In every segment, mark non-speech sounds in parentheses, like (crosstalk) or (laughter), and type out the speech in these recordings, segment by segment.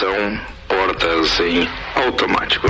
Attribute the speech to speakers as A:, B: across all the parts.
A: Atenção, portas em automático.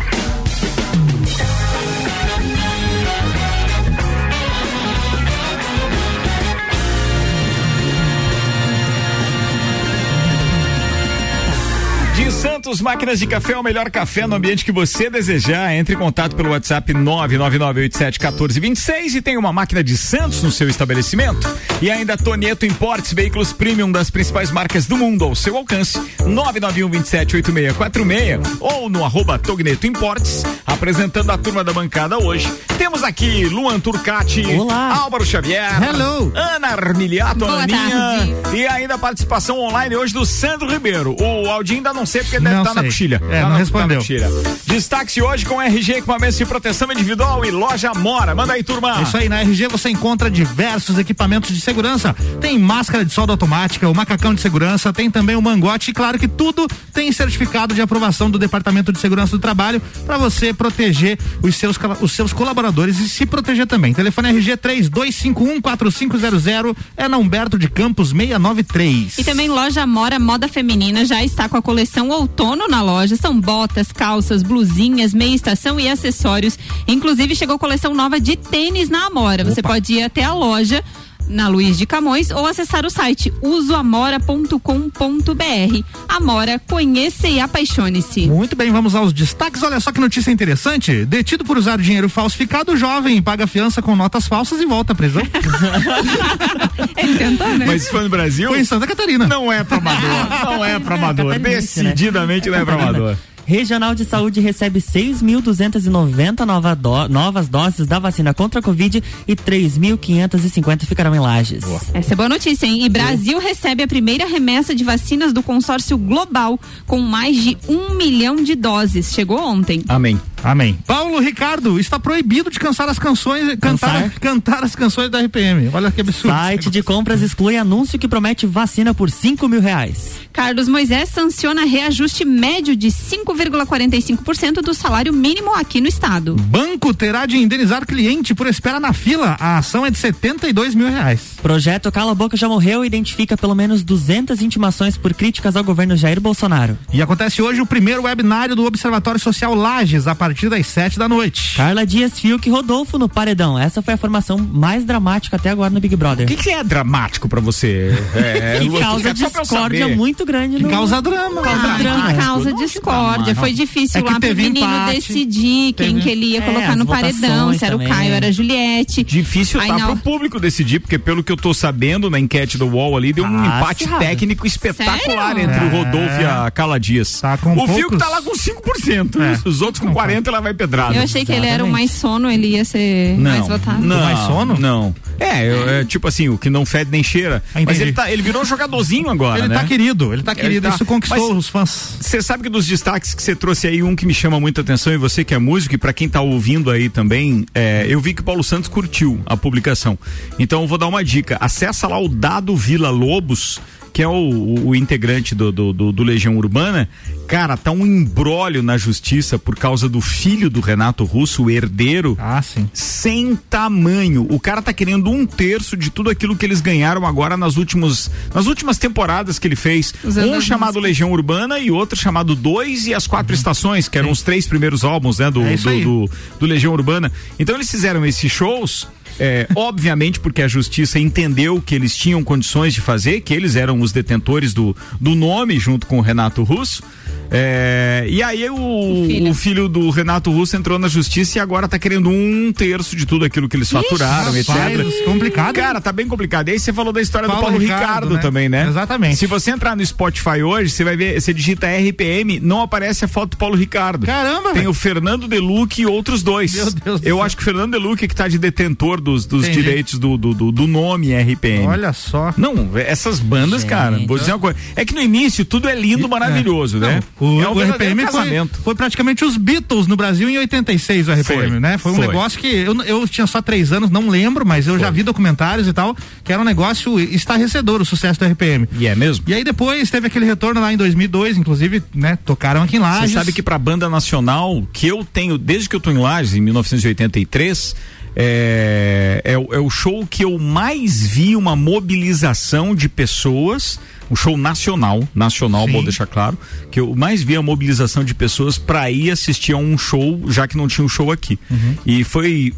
B: Santos Máquinas de Café, o melhor café no ambiente que você desejar. Entre em contato pelo WhatsApp 999871426 e tem uma máquina de Santos no seu estabelecimento. E ainda Tonieto Importes, veículos premium das principais marcas do mundo ao seu alcance. 991278646 ou no arroba Togneto Importes, apresentando a turma da bancada hoje. Temos aqui Luan Turcati,
C: Olá.
B: Álvaro Xavier,
C: Hello.
B: Ana Armiliato,
D: Boa
B: Aninha
D: tarde.
B: e ainda a participação online hoje do Sandro Ribeiro. O Aldinho ainda não sei porque deve
C: Não
B: estar na
C: sei.
B: coxilha.
C: É,
B: Tá
C: não
B: na-
C: respondeu.
B: tá na. Destaque-se hoje com RG Equipamentos de Proteção Individual e Loja Mora. Manda aí, turma.
C: É Isso aí, na RG você encontra diversos equipamentos de segurança. Tem máscara de solda automática, o macacão de segurança, tem também o mangote e claro que tudo tem certificado de aprovação do Departamento de Segurança do Trabalho para você proteger os seus, os seus colaboradores e se proteger também. Telefone RG 32514500 é na Humberto de Campos 693.
D: E também loja Mora Moda Feminina já está com a coleção outono na loja. São botas, calças, blusinhas, meia estação e acessórios. Inclusive chegou coleção nova de tênis na Amora. Você pode ir até a loja na Luiz de Camões ou acessar o site usoamora.com.br. Amora, conheça e apaixone-se.
C: Muito bem, vamos aos destaques. Olha só que notícia interessante. Detido por usar dinheiro falsificado, o jovem paga fiança com notas falsas e volta à prisão. (laughs)
D: Ele tentou, né?
B: Mas se for no Brasil,
C: Foi em Santa Catarina.
B: não é pra amador. (laughs) Não é pra amador.
E: Né?
B: Decididamente não é pra amador.
E: Regional de Saúde recebe 6.290 nova do- novas doses da vacina contra a Covid e 3.550 ficarão em lajes.
D: Essa é boa notícia, hein? E Brasil recebe a primeira remessa de vacinas do consórcio global, com mais de um milhão de doses. Chegou ontem.
B: Amém.
C: Amém. Paulo Ricardo está proibido de cantar as canções, cantar,
E: Cansar?
C: cantar as canções da RPM. Olha que absurdo.
E: Site de compras exclui anúncio que promete vacina por 5 mil reais.
D: Carlos Moisés sanciona reajuste médio de 5,45% do salário mínimo aqui no estado.
C: Banco terá de indenizar cliente por espera na fila. A ação é de 72 mil reais.
E: Projeto Cala a Boca já morreu e identifica pelo menos 200 intimações por críticas ao governo Jair Bolsonaro.
C: E acontece hoje o primeiro webinário do Observatório Social Lages, a partir das 7 da noite.
E: Carla Dias Fiuk e Rodolfo no paredão. Essa foi a formação mais dramática até agora no Big Brother.
B: O que, que é dramático pra você? É, (laughs)
E: que
B: eu-
E: causa
B: eu
E: discórdia muito grande
C: Que
E: no
C: causa drama.
E: Causa
C: né?
E: drama.
D: Causa
B: Não
D: discórdia. Foi
B: não.
D: difícil
C: É
D: lá pro menino
C: empate,
D: decidir quem
C: teve-
D: que ele ia
E: É,
D: colocar
E: as
D: no paredão, se era
E: também,
D: o Caio, era a Juliette.
B: Difícil
D: Aí
B: tá
D: na-
B: pro público decidir, porque pelo que eu tô sabendo na enquete do UOL ali, deu um
E: Ah,
B: empate
E: acirrado.
B: técnico espetacular
D: Sério?
B: entre o
C: É.
B: Rodolfo e a Cala Dias.
C: Tá com
B: o Fiuk tá lá com 5%,
C: É.
B: os outros com 40% ela vai pedrada.
D: Eu achei que ele era o mais sono, ele ia ser
B: Não,
D: mais votado.
B: não,
C: Mais sono?
B: Não. É, eu- é tipo assim, o que não fede nem cheira.
C: Ah.
B: Mas ele, tá, ele virou um jogadorzinho agora,
C: Ele
B: né?
C: tá querido, ele tá
B: Ele
C: querido.
B: tá-
C: Isso conquistou
B: Mas-
C: os fãs.
B: Você sabe que dos destaques que você trouxe aí, um que me chama muita atenção, e você que é músico, e pra quem tá ouvindo aí também, é, eu vi que o Paulo Santos curtiu a publicação. Então eu vou dar uma dica. Acessa lá o Dado Vila Lobos, que é o, o- integrante do, do, do- do Legião Urbana. Cara, tá um embrólio na justiça por causa do filho do Renato Russo, o herdeiro
C: Ah, sim.
B: sem tamanho. O cara tá querendo um terço de tudo aquilo que eles ganharam agora nas últimos, nas últimas temporadas que ele fez. Um chamado
D: músicas.
B: Legião Urbana e outro chamado Dois e as Quatro Estações, que eram os três primeiros álbuns, né, do,
C: É
B: do, do, do Legião Urbana. Então eles fizeram esses shows. É, obviamente porque a justiça entendeu que eles tinham condições de fazer, que eles eram os detentores do, do nome junto com o Renato Russo. É, e aí o, o, filho.
D: filho.
B: do Renato Russo entrou na justiça e agora tá querendo um terço de tudo aquilo que eles faturaram, etc.
C: Rapaz, complicado. hein?
B: Cara, tá bem complicado. E aí você falou da história
C: Paulo
B: do Paulo
C: Ricardo,
B: Ricardo,
C: né?
B: também, né?
C: Exatamente.
B: Se você entrar no Spotify hoje, você vai ver, você digita RPM, não aparece a foto do Paulo Ricardo.
C: Caramba,
B: Tem
C: velho.
B: o Fernando Deluque e outros dois.
C: Meu Deus do
B: Eu
C: céu.
B: acho que o Fernando Deluque é que tá de detentor dos, dos
C: Entendi.
B: direitos do, do, do, do nome RPM.
C: Olha só.
B: Não, essas bandas,
E: Gente.
B: cara, vou dizer uma coisa. É que no início tudo é lindo, maravilhoso, né?
C: O,
B: é um
C: o RPM foi, foi praticamente os Beatles no Brasil em 86, o RPM,
B: Foi,
C: né? Foi um
B: foi.
C: negócio que eu, eu tinha só três anos, não lembro, mas eu já vi documentários e tal, que era um negócio estarrecedor o sucesso do RPM.
B: E é mesmo?
C: E aí depois teve aquele retorno lá em 2002, inclusive, né? Tocaram aqui em
B: Você
C: Lages.
B: sabe que pra banda nacional, que eu tenho, desde que eu tô em Lages, em 1983, é, é, é o show que eu mais vi uma mobilização de pessoas um show nacional, nacional,
C: Sim.
B: vou deixar claro, que eu mais vi a mobilização de pessoas para ir assistir a um show, já que não tinha um show aqui.
C: Uhum.
B: E foi,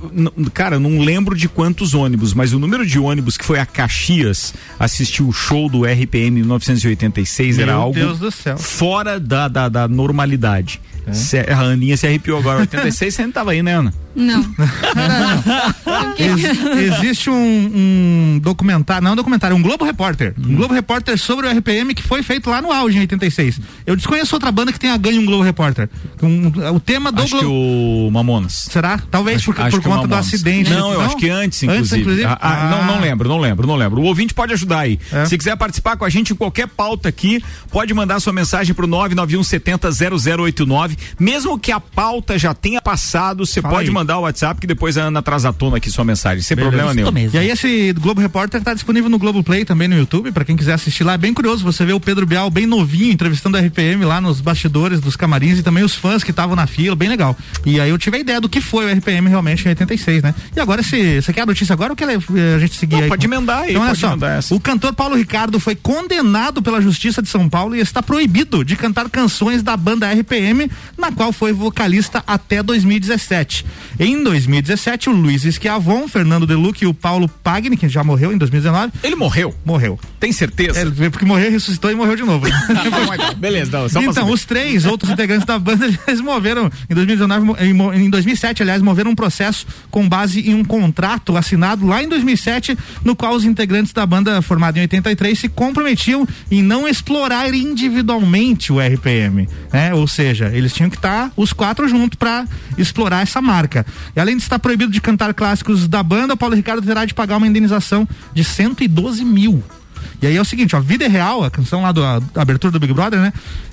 B: cara, não lembro de quantos ônibus, mas o número de ônibus que foi a Caxias assistir o show do RPM em 1986 era
C: Meu
B: algo
C: do céu.
B: fora da, da, da normalidade. Se- a Aninha se arrepiou agora. 86 você não tava aí, né, Ana?
D: Não. (laughs)
C: Ex- existe um, um documentário, não um documentário, um Globo Repórter. Um Globo Repórter sobre o RPM que foi feito lá no auge em 86. Eu desconheço outra banda que tenha ganho um Globo Repórter. Um- o tema do
B: Acho que
C: Globo.
B: o Mamonas.
C: Será? Talvez
B: Acho-
C: por, por
B: acho que o
C: conta do acidente.
B: Não, eu acho que antes, inclusive. Ah, ah, Não, não lembro, não lembro, não lembro. O ouvinte pode ajudar aí.
C: É.
B: Se quiser participar com a gente em qualquer pauta aqui, pode mandar sua mensagem pro 991 70 0089. Mesmo que a pauta já tenha passado, você pode
C: aí.
B: mandar o WhatsApp que depois a Ana traz à tona aqui sua mensagem, sem
C: Beleza.
B: problema nenhum.
E: mesmo.
C: E aí esse Globo Repórter tá disponível no Globo Play também no YouTube, pra quem quiser assistir lá. É bem curioso, você vê o Pedro Bial bem novinho entrevistando a RPM lá nos bastidores dos camarins e também os fãs que estavam na fila, bem legal. E aí eu tive a ideia do que foi o RPM realmente em 86, né? E agora esse, você quer a notícia agora ou quer eh, a gente seguir
B: Não,
C: aí?
B: pode emendar aí,
C: Então olha
B: pode
C: só,
B: emendar essa.
C: o cantor Paulo Ricardo foi condenado pela Justiça de São Paulo e está proibido de cantar canções da banda RPM, na qual foi vocalista até 2017. Em 2017, o Luiz Schiavon, Fernando Deluc e o Paulo Pagni, que já morreu em 2019,
B: Ele morreu.
C: morreu.
B: Tem certeza?
C: É, porque morreu, ressuscitou e morreu de novo. (laughs)
B: Beleza, não, só pra
C: então,
B: saber.
C: os três outros integrantes da banda, (laughs) eles moveram, em 2019, mo- em, em 2007, aliás, moveram um processo com base em um contrato assinado lá em 2007, no qual os integrantes da banda, formada em 83, se comprometiam em não explorar individualmente o RPM, né? Ou seja, eles tinham que estar os quatro juntos para explorar essa marca. E além de estar proibido de cantar clássicos da banda, o Paulo Ricardo terá de pagar uma indenização de 112 mil. E aí é o seguinte, ó, Vida é Real, a canção lá do, a, da abertura do Big Brother, né?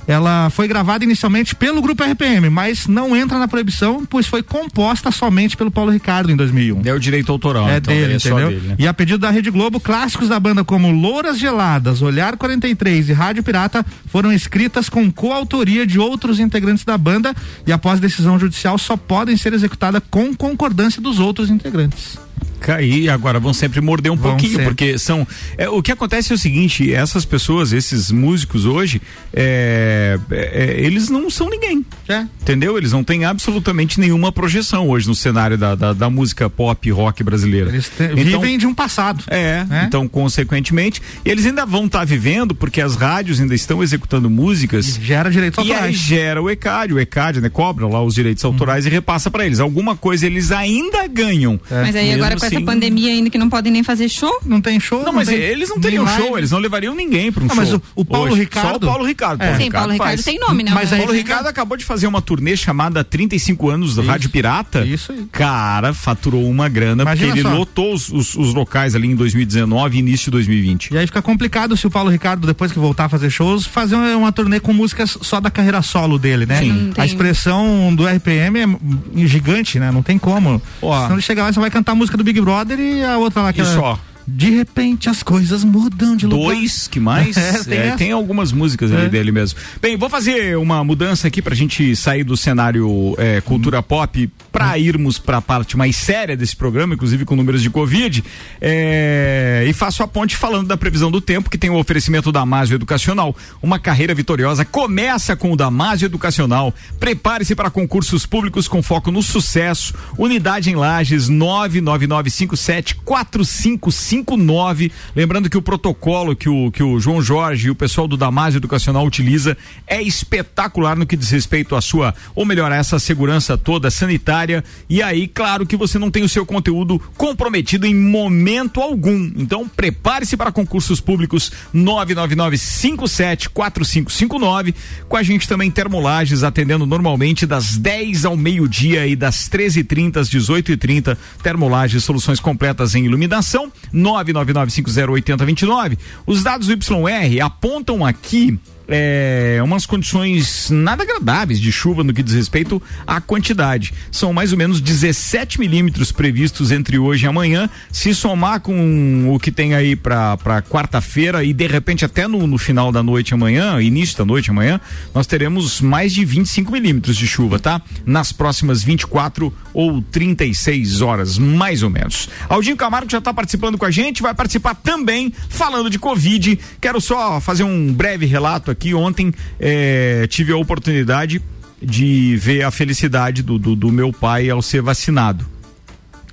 C: Ela foi gravada inicialmente pelo grupo RPM, mas não entra na proibição, pois foi composta somente pelo Paulo Ricardo em 2001.
B: É o direito autoral.
C: É
B: então,
C: dele,
B: é
C: entendeu?
B: dele, né?
C: E a pedido da Rede Globo, clássicos da banda como Louras Geladas, Olhar 43 e Rádio Pirata foram escritas com coautoria de outros integrantes da banda e após decisão judicial só podem ser executadas com concordância dos outros integrantes.
B: Cair agora vão sempre morder um
C: Vão
B: pouquinho
C: sempre.
B: porque são é, o que acontece é o seguinte essas pessoas esses músicos hoje é, é, é, eles não são ninguém
C: É.
B: entendeu eles não têm absolutamente nenhuma projeção hoje no cenário da, da, da música pop rock brasileira
C: Eles te-
B: Então-
C: vivem de um passado.
B: é,
C: né?
B: então consequentemente eles ainda vão estar vivendo porque as rádios ainda estão executando músicas
C: Gera direitos
B: e aí
C: autorais.
B: gera o ECAD, o ECAD, né, cobra lá os direitos autorais e repassa pra eles. Alguma coisa eles ainda ganham.
D: Mas aí agora com essa
B: assim-
D: pandemia ainda que não podem nem fazer show,
C: Não tem show.
B: Não, mas
C: tem-
B: eles não teriam show, eles não levariam ninguém para um
C: Não,
B: show.
C: mas o- o Paulo
B: Hoje.
C: Ricardo-
B: Só o Paulo Ricardo.
C: É.
D: sim, Paulo Ricardo
B: faz.
D: tem nome, né?
C: Mas aí
B: Paulo Ricardo acabou de fazer uma turnê chamada 35 anos do
C: Isso.
B: Rádio Pirata.
C: Isso aí.
B: Cara, faturou uma grana
C: Imagina
B: porque ele
C: só.
B: lotou os, os- os locais ali em 2019 e início de 2020.
C: E aí fica complicado se o Paulo Ricardo, depois que voltar a fazer shows, fazer uma, uma turnê com músicas só da carreira solo dele, né?
B: Sim.
D: Não
C: A expressão do RPM é gigante, né? Não tem como.
B: Ó.
C: Senão ele chega lá e só vai cantar a música do Big Brother e a outra lá que
B: E
C: é-
B: só.
C: De repente as coisas mudam de lugar.
B: Dois, que mais? (laughs)
C: É, tem
B: É, tem algumas músicas ali
C: É.
B: dele mesmo. Bem, vou fazer uma mudança aqui pra gente sair do cenário é, cultura pop pra irmos pra parte mais séria desse programa, inclusive com números de Covid. É, e faço a ponte falando da previsão do tempo, que tem o oferecimento da Damásio Educacional. Uma carreira vitoriosa começa com o Damásio Educacional. Prepare-se para concursos públicos com foco no sucesso. Unidade em Lages 999574559. Lembrando que o protocolo que o, que o João Jorge e o pessoal do Damásio Educacional utiliza é espetacular no que diz respeito à sua, ou melhor, a essa segurança toda sanitária. E aí, claro que você não tem o seu conteúdo comprometido em momento algum. Então, prepare-se para concursos públicos 999574559. Com a gente também Termolages atendendo normalmente das 10 ao meio-dia e das 13h30 às 18h30. Termolages, soluções completas em iluminação 999508029. Os dados do YR apontam aqui é, umas condições nada agradáveis de chuva no que diz respeito à quantidade. São mais ou menos 17 milímetros previstos entre hoje e amanhã. Se somar com o que tem aí para quarta-feira e de repente até no, no, final da noite amanhã, início da noite amanhã, nós teremos mais de 25 milímetros de chuva, tá? Nas próximas 24 ou 36 horas, mais ou menos. Aldinho Camargo já está participando com a gente, vai participar também falando de Covid. Quero só fazer um breve relato aqui. Ontem eh, tive a oportunidade de ver a felicidade do, do, do meu pai ao ser vacinado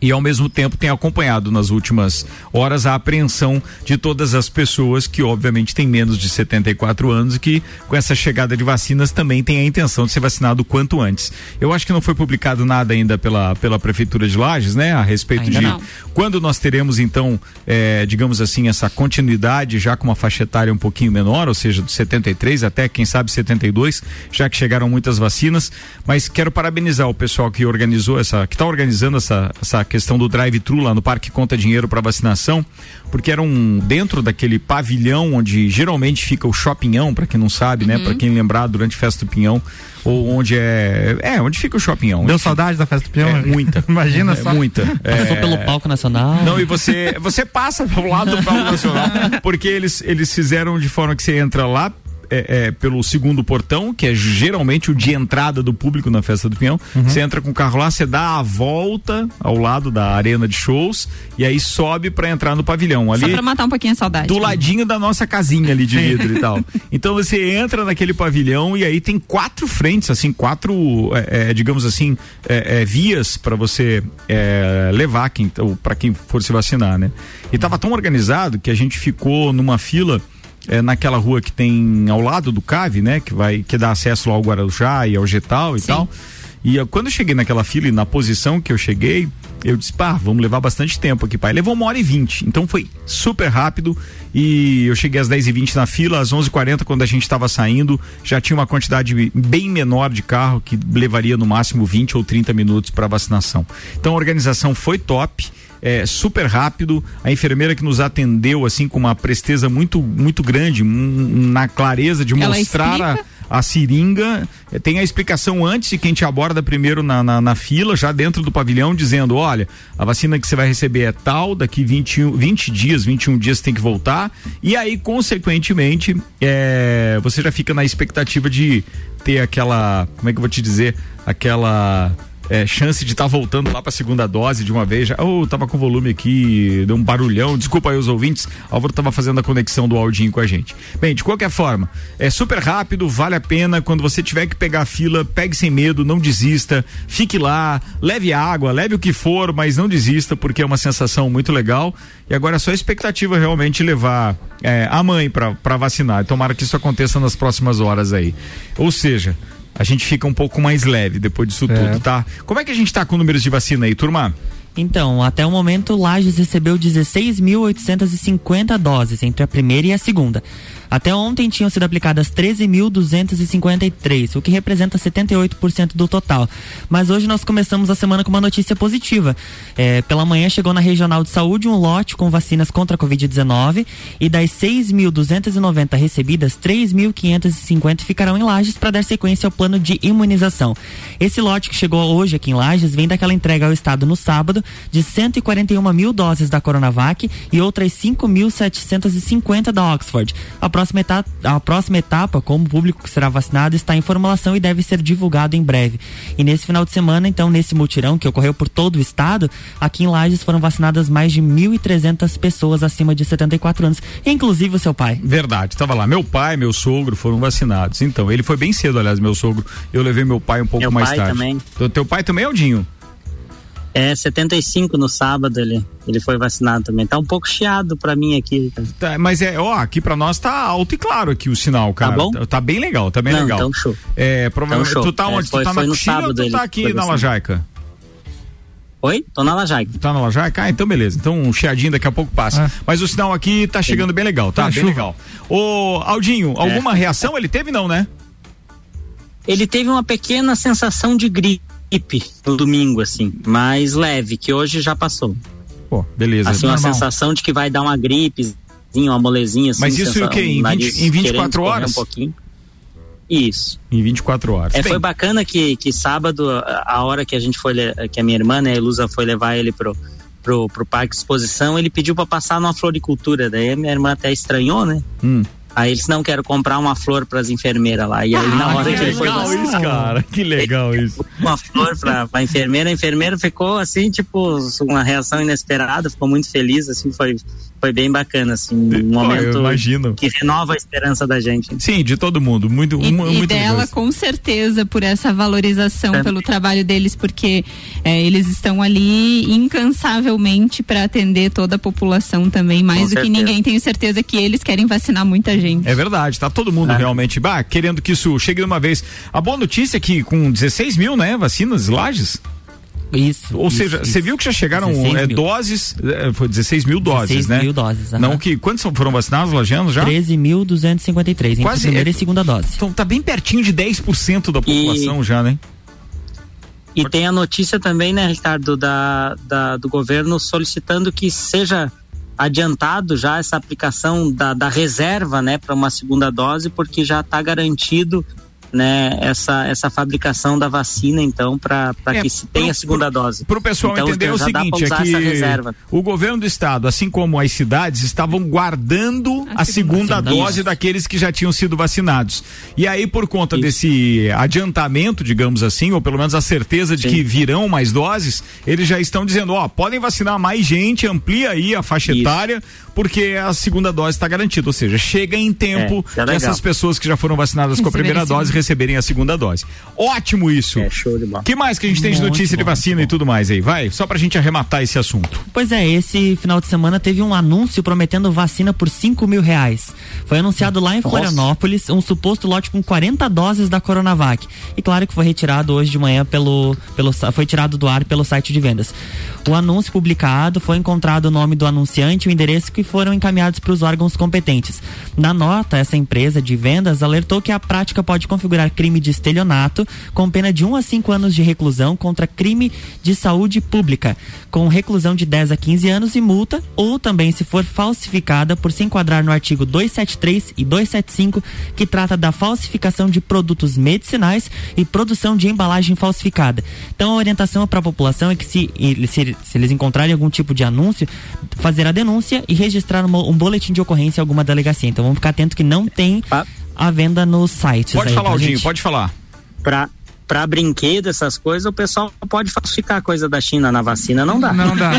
B: e ao mesmo tempo tem acompanhado nas últimas horas a apreensão de todas as pessoas que obviamente têm menos de 74 anos e que com essa chegada de vacinas também têm a intenção de ser vacinado o quanto antes. Eu acho que não foi publicado nada ainda pela, pela prefeitura de Lages, né, a respeito ainda de não. quando nós teremos então, é, digamos assim, essa continuidade já com uma faixa etária um pouquinho menor, ou seja, de 73 até quem sabe 72, já que chegaram muitas vacinas, mas quero parabenizar o pessoal que organizou essa, que está organizando essa, essa questão do drive-thru lá no Parque Conta Dinheiro para vacinação, porque era um dentro daquele pavilhão onde geralmente fica o shoppingão, para quem não sabe, né? uhum. né? Para quem lembrar durante Festa do Pinhão, ou onde é, é, onde fica o shoppingão.
C: Deu saudade da Festa do Pinhão?
B: É, muita. (laughs)
C: Imagina
B: é,
C: só.
B: Muita.
E: Passou
B: é...
E: pelo palco nacional.
B: Não, e você, você passa pelo lado do palco nacional, (laughs) porque eles eles fizeram de forma que você entra lá é, é, pelo segundo portão, que é geralmente o de entrada do público na festa do Pinhão. Uhum. Você entra com o carro lá, você dá a volta ao lado da arena de shows e aí sobe para entrar no pavilhão. Ali,
D: Só pra matar um pouquinho a saudade.
B: Do ladinho da nossa casinha ali de vidro e tal. (laughs) Então você entra naquele pavilhão e aí tem quatro frentes, assim, quatro, é, é digamos assim, é, é, vias para você levar quem, para quem for se vacinar, né? E tava tão organizado que a gente ficou numa fila é, naquela rua que tem ao lado do Cave, né? Que vai que dá acesso ao Guarujá e ao Getal e Sim. tal. E eu, quando eu cheguei naquela fila e na posição que eu cheguei, eu disse, pá, vamos levar bastante tempo aqui, pai. Levou uma hora e vinte, então foi super rápido e eu cheguei às dez e vinte na fila, às onze e quarenta quando a gente estava saindo, já tinha uma quantidade bem menor de carro que levaria no máximo 20 ou 30 minutos para vacinação. Então a organização foi top é, super rápido. A enfermeira que nos atendeu assim com uma presteza muito muito grande, na clareza de Ela mostrar a, a, seringa. É, tem a explicação antes de quem te aborda primeiro na, na, na, fila, já dentro do pavilhão, dizendo: olha, a vacina que você vai receber é tal, daqui 21, 20 dias, 21 dias tem que voltar. E aí, consequentemente, é, você já fica na expectativa de ter aquela. Como é que eu vou te dizer? Aquela é, chance de estar tá voltando lá para a segunda dose de uma vez. Já, oh, tava com volume aqui, deu um barulhão. Desculpa aí os ouvintes. Álvaro tava fazendo a conexão do Aldinho com a gente. Bem, de qualquer forma, é super rápido, vale a pena. Quando você tiver que pegar a fila, pegue sem medo, não desista. Fique lá, leve água, leve o que for, mas não desista, porque é uma sensação muito legal. E agora é só expectativa realmente levar é, a mãe para vacinar. Tomara que isso aconteça nas próximas horas aí. Ou seja, a gente fica um pouco mais leve depois disso é. tudo, tá? Como é que a gente tá com números de vacina aí, turma?
E: Então, até o momento, Lages recebeu 16.850 doses entre a primeira e a segunda. Até ontem tinham sido aplicadas 13.253, o que representa 78% do total. Mas hoje nós começamos a semana com uma notícia positiva. É, pela manhã chegou na Regional de Saúde um lote com vacinas contra a Covid-19 e das 6.290 recebidas, 3.550 ficarão em Lages para dar sequência ao plano de imunização. Esse lote que chegou hoje aqui em Lages vem daquela entrega ao Estado no sábado de 141 mil doses da Coronavac e outras 5.750 da Oxford. A próxima etapa, a próxima etapa, como o público que será vacinado, está em formulação e deve ser divulgado em breve. E nesse final de semana, então, nesse mutirão que ocorreu por todo o estado, aqui em Lages foram vacinadas mais de 1.300 pessoas acima de 74 anos, inclusive o seu pai.
B: Verdade, estava lá. Meu pai, meu sogro foram vacinados. Então, ele foi bem cedo, aliás, meu sogro. Eu levei meu pai um pouco
F: meu
B: mais
F: pai
B: tarde.
F: Também.
B: O teu pai também, Aldinho?
F: É, 75 no sábado ele, ele foi vacinado também. Tá um pouco chiado pra mim aqui.
B: Tá, mas é, ó, aqui pra nós tá alto e claro aqui o sinal, tá cara. Tá bom? Tá, tá bem legal, tá bem
F: Não,
B: legal.
F: Então show.
B: É, provavelmente,
F: então,
B: tu tá onde? É, foi, tu tá na Coxilha ou tu tá aqui na Lajaica?
F: Oi? Tô na Lajaica.
B: Tá na Lajaica? Ah, então beleza. Então um chiadinho daqui a pouco passa. É. Mas o sinal aqui tá chegando bem legal, tá? bem chuva. legal. Ô, Aldinho, é. alguma reação ele teve não, né?
F: Ele teve uma pequena sensação de gripe gripe no domingo, assim, mais leve, que hoje já passou.
B: Pô, beleza.
F: Assim, uma sensação de que vai dar uma gripe, uma molezinha assim.
B: Mas isso o quê? Em, 20, em 24 horas?
F: Um pouquinho. Isso.
B: Em 24 horas.
F: É,
B: Bem,
F: foi bacana que, que sábado, a hora que a gente foi, que a minha irmã, né, a Elusa, foi levar ele pro, pro, pro parque de exposição, ele pediu para passar numa floricultura. Daí a minha irmã até estranhou, né?
B: Hum.
F: Aí eles não quero comprar uma flor para as enfermeiras lá. E aí na
B: Ah,
F: hora
B: que
F: que ele foi
B: legal
F: vacinar,
B: isso, cara. Que legal isso.
F: uma flor pra, pra enfermeira, a enfermeira ficou assim, tipo, uma reação inesperada, ficou muito feliz, assim, foi, foi bem bacana, assim, um
B: Pô, eu
F: momento
B: imagino.
F: que renova a esperança da gente.
B: Sim, de todo mundo. Muito,
D: E, e
B: muito
D: dela,
B: legal.
D: com certeza, por essa valorização
F: É.
D: pelo trabalho deles, porque é, eles estão ali incansavelmente para atender toda a população também, mais
F: Com
D: do que
F: certeza.
D: ninguém. Tenho certeza que eles querem vacinar muita gente.
B: É verdade, tá todo mundo
F: É.
B: realmente bah, querendo que isso chegue de uma vez. A boa notícia é que com 16 mil, né, vacinas, lajes,
E: Isso.
B: ou
E: isso,
B: seja,
E: isso.
B: você viu que já chegaram
E: 16
B: é, doses, é, foi 16 mil doses,
E: 16
B: né?
E: mil doses, aham.
B: Não que, quantos são- foram vacinados, lajanos já?
E: 13.253, entre
B: Quase,
E: primeira
B: é-
E: e segunda dose.
B: Então tá bem pertinho de 10% da população já, né?
F: E tem a notícia também, né, Ricardo, da, da- do governo solicitando que seja adiantado já essa aplicação da, da reserva, né, para uma segunda dose, porque já está garantido, né, essa, essa fabricação da vacina, então, para
B: É,
F: que se tenha
B: pro-
F: a segunda dose.
B: Para o pessoal
F: Então,
B: entender o
F: pra
B: seguinte, é que o governo do estado, assim como as cidades, estavam guardando a,
D: A
B: segunda,
D: segunda
B: dose
E: dose.
B: daqueles que já tinham sido vacinados. E aí, por conta
F: Isso.
B: desse adiantamento, digamos assim, ou pelo menos a certeza de
F: Sim.
B: que virão mais doses, eles já estão dizendo, ó, podem vacinar mais gente, amplia aí a faixa
F: Isso.
B: etária, porque a segunda dose está garantida. Ou seja, chega em tempo
F: É, é
B: que essas pessoas que já foram vacinadas com a primeira dose receberem a segunda dose. Ótimo isso.
F: É, show de bola.
B: que mais que a gente tem de
E: Muito
B: notícia de vacina e tudo mais aí? Vai, só pra gente arrematar esse assunto.
E: Pois é, esse final de semana teve um anúncio prometendo vacina por 5 mil reais. Foi anunciado lá em
F: Nossa.
E: Florianópolis um suposto lote com 40 doses da Coronavac. E claro que foi retirado hoje de manhã pelo, pelo foi tirado do ar pelo site de vendas. O anúncio publicado foi encontrado o nome do anunciante e o endereço que foram encaminhados para os órgãos competentes. Na nota, essa empresa de vendas alertou que a prática pode configurar crime de estelionato com pena de 1 a 5 anos de reclusão contra crime de saúde pública, com reclusão de 10 a 15 anos e multa, ou também se for falsificada por se enquadrar no artigo 273 e 275, que trata da falsificação de produtos medicinais e produção de embalagem falsificada. Então a orientação para a população é que se, se, se eles encontrarem algum tipo de anúncio, fazer a denúncia e registrar uma- um boletim de ocorrência em alguma delegacia. Então vamos ficar atento que não tem A venda nos sites.
B: Pode
E: aí,
B: falar, Aldinho, pode falar.
F: Pra, pra brinquedo, essas coisas, o pessoal pode falsificar coisa da China na vacina, não dá.
C: Não dá.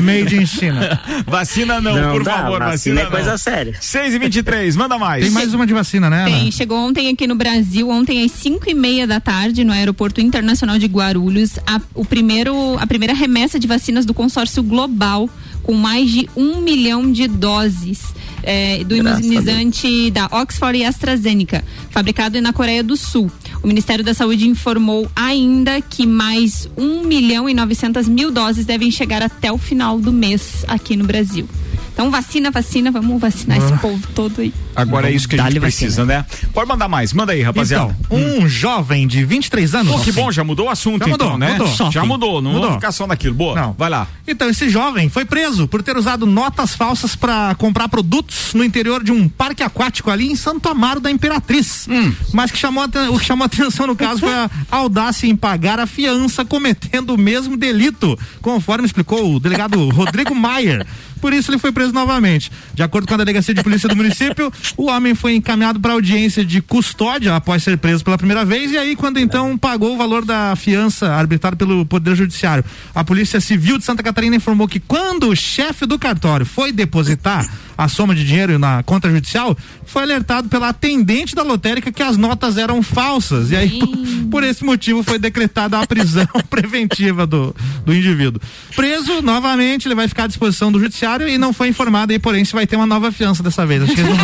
C: Made in China.
B: Vacina não,
F: Não
B: por
F: dá,
B: favor,
F: vacina
B: vacina,
F: é coisa
B: não.
F: séria.
B: 6 e 23 manda mais.
C: Tem mais uma de vacina, né, Ana?
D: Tem, chegou ontem aqui no Brasil, ontem às 5 e meia da tarde, no Aeroporto Internacional de Guarulhos, a, o primeiro, a primeira remessa de vacinas do consórcio global, com mais de um milhão de doses eh, do
F: Graças
D: imunizante da Oxford e AstraZeneca, fabricado na Coreia do Sul. O Ministério da Saúde informou ainda que mais 1 milhão e 900 mil doses devem chegar até o final do mês aqui no Brasil. Então, vacina, vacina, vamos vacinar esse povo todo aí.
B: Agora é isso que a gente precisa, né? Pode mandar mais, manda aí, rapaziada.
C: Então, um jovem de 23 anos.
B: Pô, que bom, já mudou o assunto
C: Já mudou,
B: então, né?
C: mudou.
B: Já mudou, não
C: Mudou.
B: vamos ficar só naquilo. Boa,
C: Não.
B: vai lá.
C: Então, esse jovem foi preso por ter usado notas falsas para comprar produtos no interior de um parque aquático ali em Santo Amaro da Imperatriz. Mas que chamou, o que chamou (laughs) atenção no caso foi a audácia em pagar a fiança cometendo o mesmo delito, conforme explicou o delegado Rodrigo Maier. Por isso ele foi preso novamente. De acordo com a delegacia de polícia do município, o homem foi encaminhado para audiência de custódia após ser preso pela primeira vez e aí quando então pagou o valor da fiança arbitrado pelo Poder Judiciário. A Polícia Civil de Santa Catarina informou que quando o chefe do cartório foi depositar a soma de dinheiro na conta judicial, foi alertado pela atendente da lotérica que as notas eram falsas. E aí, por, por esse motivo, foi decretada a prisão (laughs) preventiva do, do indivíduo. Preso novamente, ele vai ficar à disposição do judiciário e não foi informado aí, porém, se vai ter uma nova fiança dessa vez. Acho que eles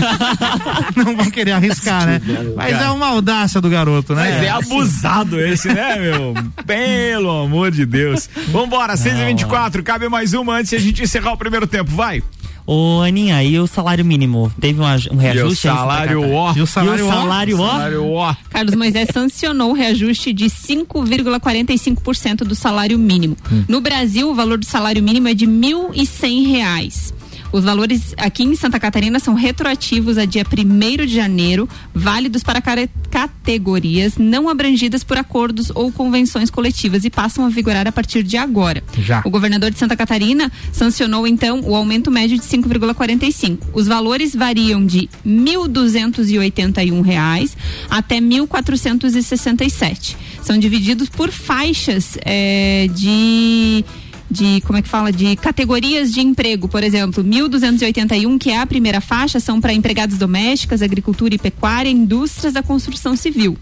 C: não, (laughs) não vão querer arriscar, né? Mas é uma audácia do garoto, né?
B: Mas é abusado esse, né, meu? Pelo amor de Deus. Vambora, 6 e 24 cabe mais uma antes de a gente encerrar o primeiro tempo, vai.
E: Ô, Aninha, e o salário mínimo? Teve um, aj- um
B: E o
E: reajuste? aí,
B: salário
E: Santa
B: ó.
C: E o salário,
E: E o
C: ó,
E: salário, ó?
B: Salário ó.
D: Carlos Moisés sancionou o reajuste de 5,45% do salário mínimo. No Brasil, o valor do salário mínimo é de 1.100 reais. Os valores aqui em Santa Catarina são retroativos a dia 1 de janeiro, válidos para categorias não abrangidas por acordos ou convenções coletivas e passam a vigorar a partir de agora.
C: Já.
D: O governador de Santa Catarina sancionou então o aumento médio de 5,45. Os valores variam de 1.281 reais até R$ 1.467. São divididos por faixas é, de de como é que fala de categorias de emprego, por exemplo, 1281, que é a primeira faixa, são para empregados domésticas, agricultura e pecuária, indústrias da construção civil.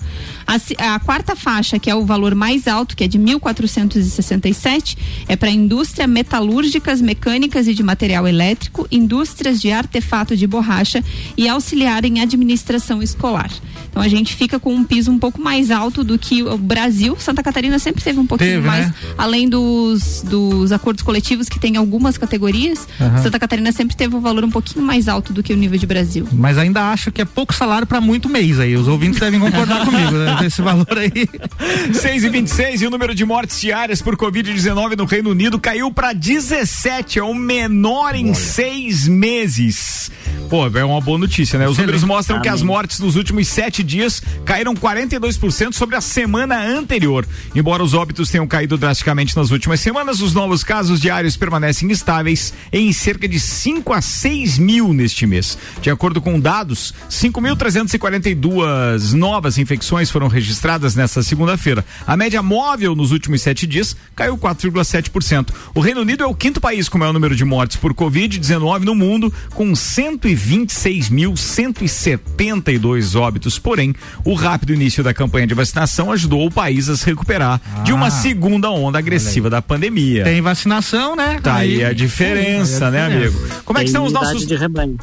D: A, a, quarta faixa, que é o valor mais alto, que é de 1.467, é para indústria metalúrgicas, mecânicas e de material elétrico, indústrias de artefato de borracha e auxiliar em administração escolar. Então a gente fica com um piso um pouco mais alto do que o Brasil. Santa Catarina sempre teve um pouquinho teve, mais, né? além dos, dos acordos coletivos que tem algumas categorias. Uhum. Santa Catarina sempre teve um valor um pouquinho mais alto do que o nível de Brasil.
C: Mas ainda acho que é pouco salário para muito mês aí. Os ouvintes devem concordar (laughs) comigo, né? Valor aí.
B: 6 e 26 e o número de mortes diárias por Covid-19 no Reino Unido caiu para 17. É o menor em Olha. seis meses. Pô, é uma boa notícia, né? Os números mostram Amém. que as mortes nos últimos sete dias caíram 42% sobre a semana anterior. Embora os óbitos tenham caído drasticamente nas últimas semanas, os novos casos diários permanecem estáveis em cerca de 5 a 6 mil neste mês. De acordo com dados, 5.342 novas infecções foram registradas nesta segunda-feira. A média móvel nos últimos sete dias caiu 4,7%. O Reino Unido é o quinto país com maior número de mortes por Covid-19 no mundo, com 126.172 óbitos. Porém, o rápido início da campanha de vacinação ajudou o país a se recuperar ah, de uma ah. segunda onda agressiva da pandemia.
C: Tem vacinação, né?
B: Tá aí, aí a diferença, né, amigo? Como é que estão os nossos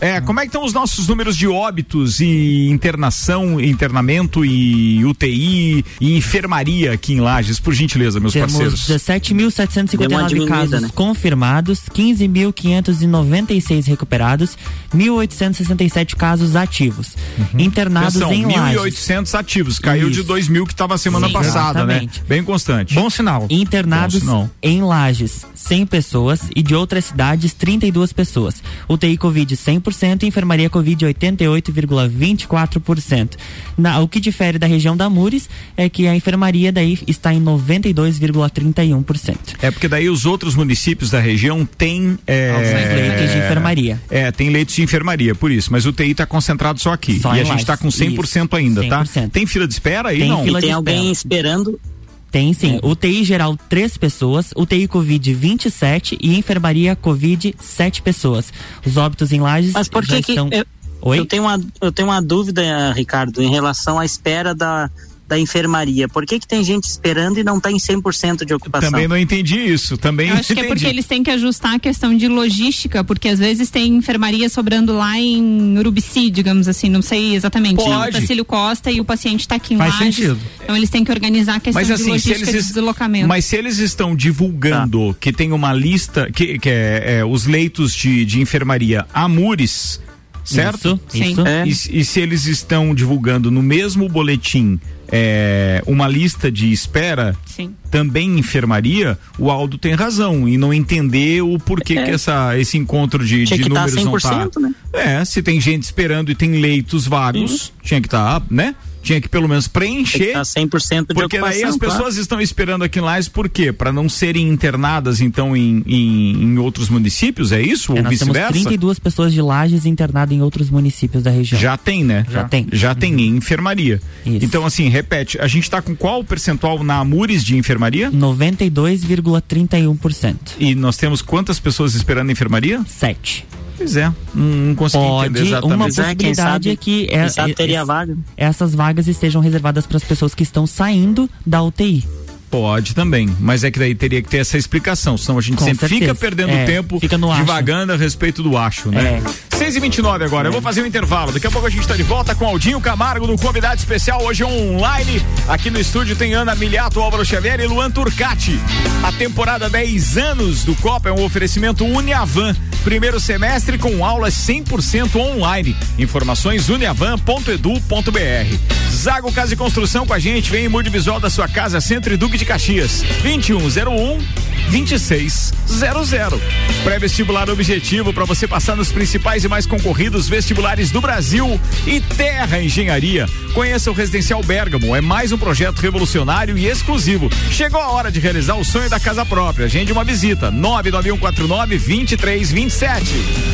B: É, como é que estão os nossos números de óbitos e internação, internamento e UTI e enfermaria aqui em Lages, por gentileza, meus
E: Temos
B: parceiros?
E: 17.759 casos né? confirmados, 15.596 recuperados, 1.867 casos ativos. Uhum. Internados Atenção, em.
B: 1.800 ativos, caiu Isso. de 2 mil que estava semana Sim, passada, né? exatamente. né? Bem constante.
C: Bom sinal.
E: Internados Bom sinal. em Lages, 100 pessoas e de outras cidades, 32 pessoas. UTI Covid 100% e enfermaria Covid 88,24%. Na, o que difere da região da Mures é que a enfermaria daí está em 92,31%.
B: É porque daí os outros municípios da região têm é,
E: leitos de enfermaria.
B: É, tem leitos de enfermaria, por isso. Mas o TI está concentrado só aqui. Só e a gente está com 100% isso, ainda, 100%. tá? Tem fila de espera aí?
F: Tem
B: não?
F: Fila tem alguém esperando
E: tem sim. É. UTI geral, três pessoas. UTI Covid, 27. E enfermaria Covid, sete pessoas. Os óbitos em lajes.
F: Mas por que, que estão... eu, Oi? eu, tenho uma, eu tenho uma dúvida, Ricardo, em relação à espera da, da enfermaria. Por que, que tem gente esperando e não está em 100% de ocupação?
B: Também não entendi isso. Também
D: Eu acho
B: entendi.
D: que é porque eles têm que ajustar a questão de logística, porque às vezes tem enfermaria sobrando lá em Urubici, digamos assim, não sei exatamente.
B: Pode.
D: Tacílio Costa e o paciente está aqui em
C: Faz
D: Lages,
C: sentido.
D: Então eles têm que organizar a questão mas, assim, de logística eles, de deslocamento.
B: Mas se eles estão divulgando tá. que tem uma lista, que, que é, é os leitos de, de enfermaria Amures, certo?
E: Isso, isso.
B: É. E, e, se eles estão divulgando no mesmo boletim é, uma lista de espera,
D: Sim.
B: também enfermaria, o Aldo tem razão em não entender o porquê é. que essa, esse encontro de, de tá números tá não tá. Né? É, se tem gente esperando e tem leitos vagos, tinha que estar, tá, né? Tinha que pelo menos preencher.
F: Tá 100% de
B: Porque daí as pessoas claro. estão esperando aqui em Lages por quê? Para não serem internadas então em, em, em outros municípios, é isso? É, ou vice-versa?
E: Temos 32 pessoas de Lages internadas em outros municípios da região.
B: Já tem, né?
E: Já, Já tem.
B: Já tem em enfermaria. Isso. Então assim, repete, a gente está com qual percentual na Amures de enfermaria?
E: 92,31%.
B: E nós temos quantas pessoas esperando enfermaria?
E: Sete.
B: Pois é, não, consegui
E: Pode,
B: entender exatamente.
E: Uma possibilidade é que é,
F: é, teria vaga.
E: essas vagas estejam reservadas para as pessoas que estão saindo da UTI.
B: Pode também, mas é que daí teria que ter essa explicação, senão a gente Com sempre certeza. fica perdendo é, tempo
E: fica
B: divagando a respeito do acho, né? É. 6 e 29 agora, é. eu vou fazer um intervalo. Daqui a pouco a gente está de volta com Aldinho Camargo no convidado especial hoje online. Aqui no estúdio tem Ana Miliato, Álvaro Xavier e Luan Turcati. A temporada 10 anos do Copa é um oferecimento Uniavan. Primeiro semestre com aulas 100% online. Informações uniavan.edu.br. Zago Casa e Construção com a gente. Vem em mude visual da sua casa, Centro e Duque de Caxias. 2101 2600. Pré-vestibular objetivo para você passar nos principais e mais concorridos vestibulares do Brasil e Terra Engenharia. Conheça o Residencial Bergamo, é mais um projeto revolucionário e exclusivo. Chegou a hora de realizar o sonho da casa própria. Agende uma visita. 99149 2327.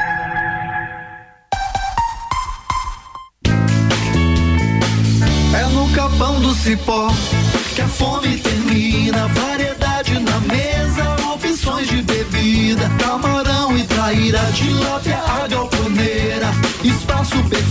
G: Cipó, que a fome termina, variedade na mesa, opções de bebida, camarão e traíra, tilápia, a galponeira, espaço perfeito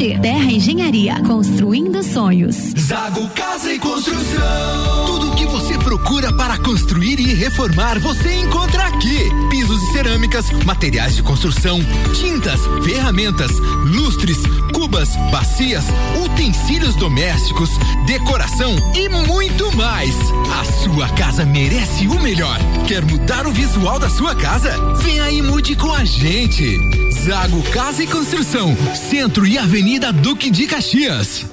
H: Terra Engenharia, construindo sonhos.
G: Zago Casa e Construção.
I: Tudo o que você procura para construir e reformar, você encontra aqui. Pisos e cerâmicas, materiais de construção, tintas, ferramentas, lustres, cubas, bacias, utensílios domésticos, decoração e muito mais. A sua casa merece o melhor. Quer mudar o visual da sua casa? Aí e mude com a gente. Zago Casa e Construção, Centro e Avenida Duque de Caxias.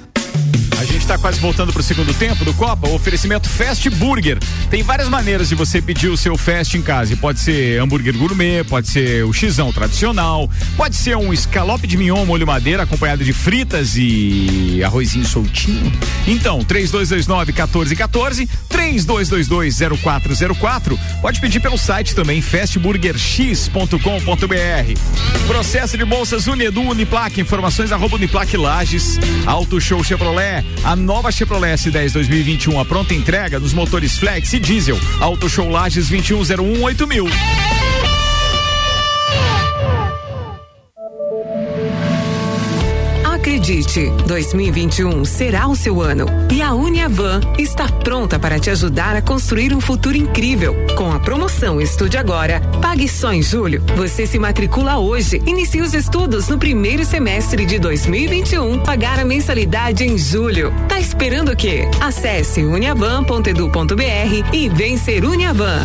B: A gente está quase voltando para o segundo tempo do Copa. Oferecimento Fast Burger. Tem várias maneiras de você pedir o seu fast em casa. Pode ser hambúrguer gourmet, pode ser o xizão tradicional, pode ser um escalope de mignon molho madeira acompanhado de fritas e arrozinho soltinho. Então, 3229 1414, 3222 0404. Pode pedir pelo site também fastburgerx.com.br. Processo de bolsas Unedu Uniplaque, informações arroba Uniplaque Lages, Auto Show Chevrolet, a nova Chevrolet S10 2021, a pronta entrega dos motores Flex e Diesel. Auto Show Lages 2101 8000.
J: Acredite, 2021 será o seu ano e a Uniavan está pronta para te ajudar a construir um futuro incrível. Com a promoção Estude Agora, pague só em julho. Você se matricula hoje. Inicie os estudos no primeiro semestre de 2021. Pagar a mensalidade em julho. Tá esperando o quê? Acesse uniavan.edu.br e vem ser Uniavan.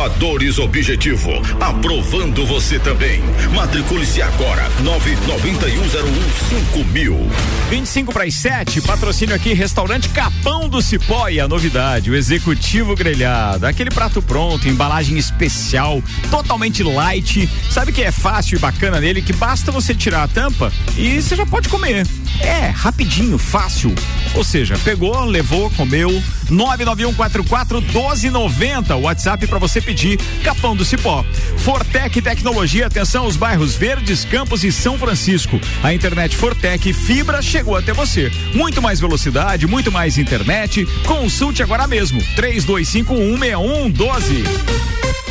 K: objetivo, aprovando você também. Matricule-se agora, nove noventa e um zero um cinco mil.
B: 25 para as 7, patrocínio aqui, restaurante Capão do Cipó e a novidade, o executivo grelhado. Aquele prato pronto, embalagem especial, totalmente light. Sabe que é fácil e bacana nele? Que basta você tirar a tampa e você já pode comer. É, rapidinho, fácil. Ou seja, pegou, levou, comeu. 991441290, o WhatsApp para você pedir Capão do Cipó. Fortec Tecnologia, atenção, os bairros Verdes, Campos e São Francisco. A internet Fortec Fibra chegou até você. Muito mais velocidade, muito mais internet. Consulte agora mesmo. 32516112.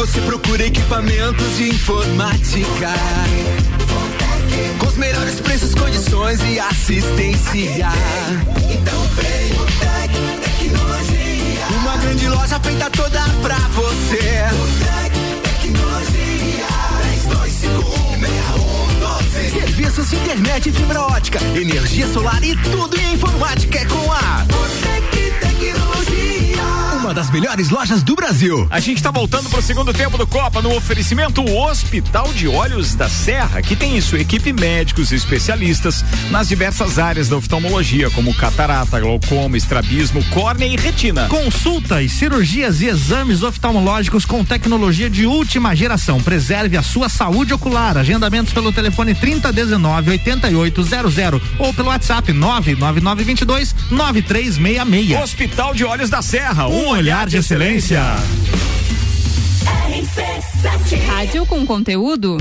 L: Você procura equipamentos de informática, com os melhores preços, condições e assistência, então vem o Tec Tecnologia. Uma grande loja feita toda pra você. O Tec Tecnologia. 32516112. Serviços de internet, fibra ótica, energia solar e tudo em informática é com a. Uma das melhores lojas do Brasil.
B: A gente está voltando para o segundo tempo do Copa no oferecimento Hospital de Olhos da Serra, que tem em sua equipe médicos e especialistas nas diversas áreas da oftalmologia, como catarata, glaucoma, estrabismo, córnea e retina.
C: Consultas, cirurgias e exames oftalmológicos com tecnologia de última geração. Preserve a sua saúde ocular. Agendamentos pelo telefone 3019 8800 ou pelo WhatsApp 99922 9366.
B: Hospital de Olhos da Serra, um olhar de excelência.
D: Rádio com conteúdo.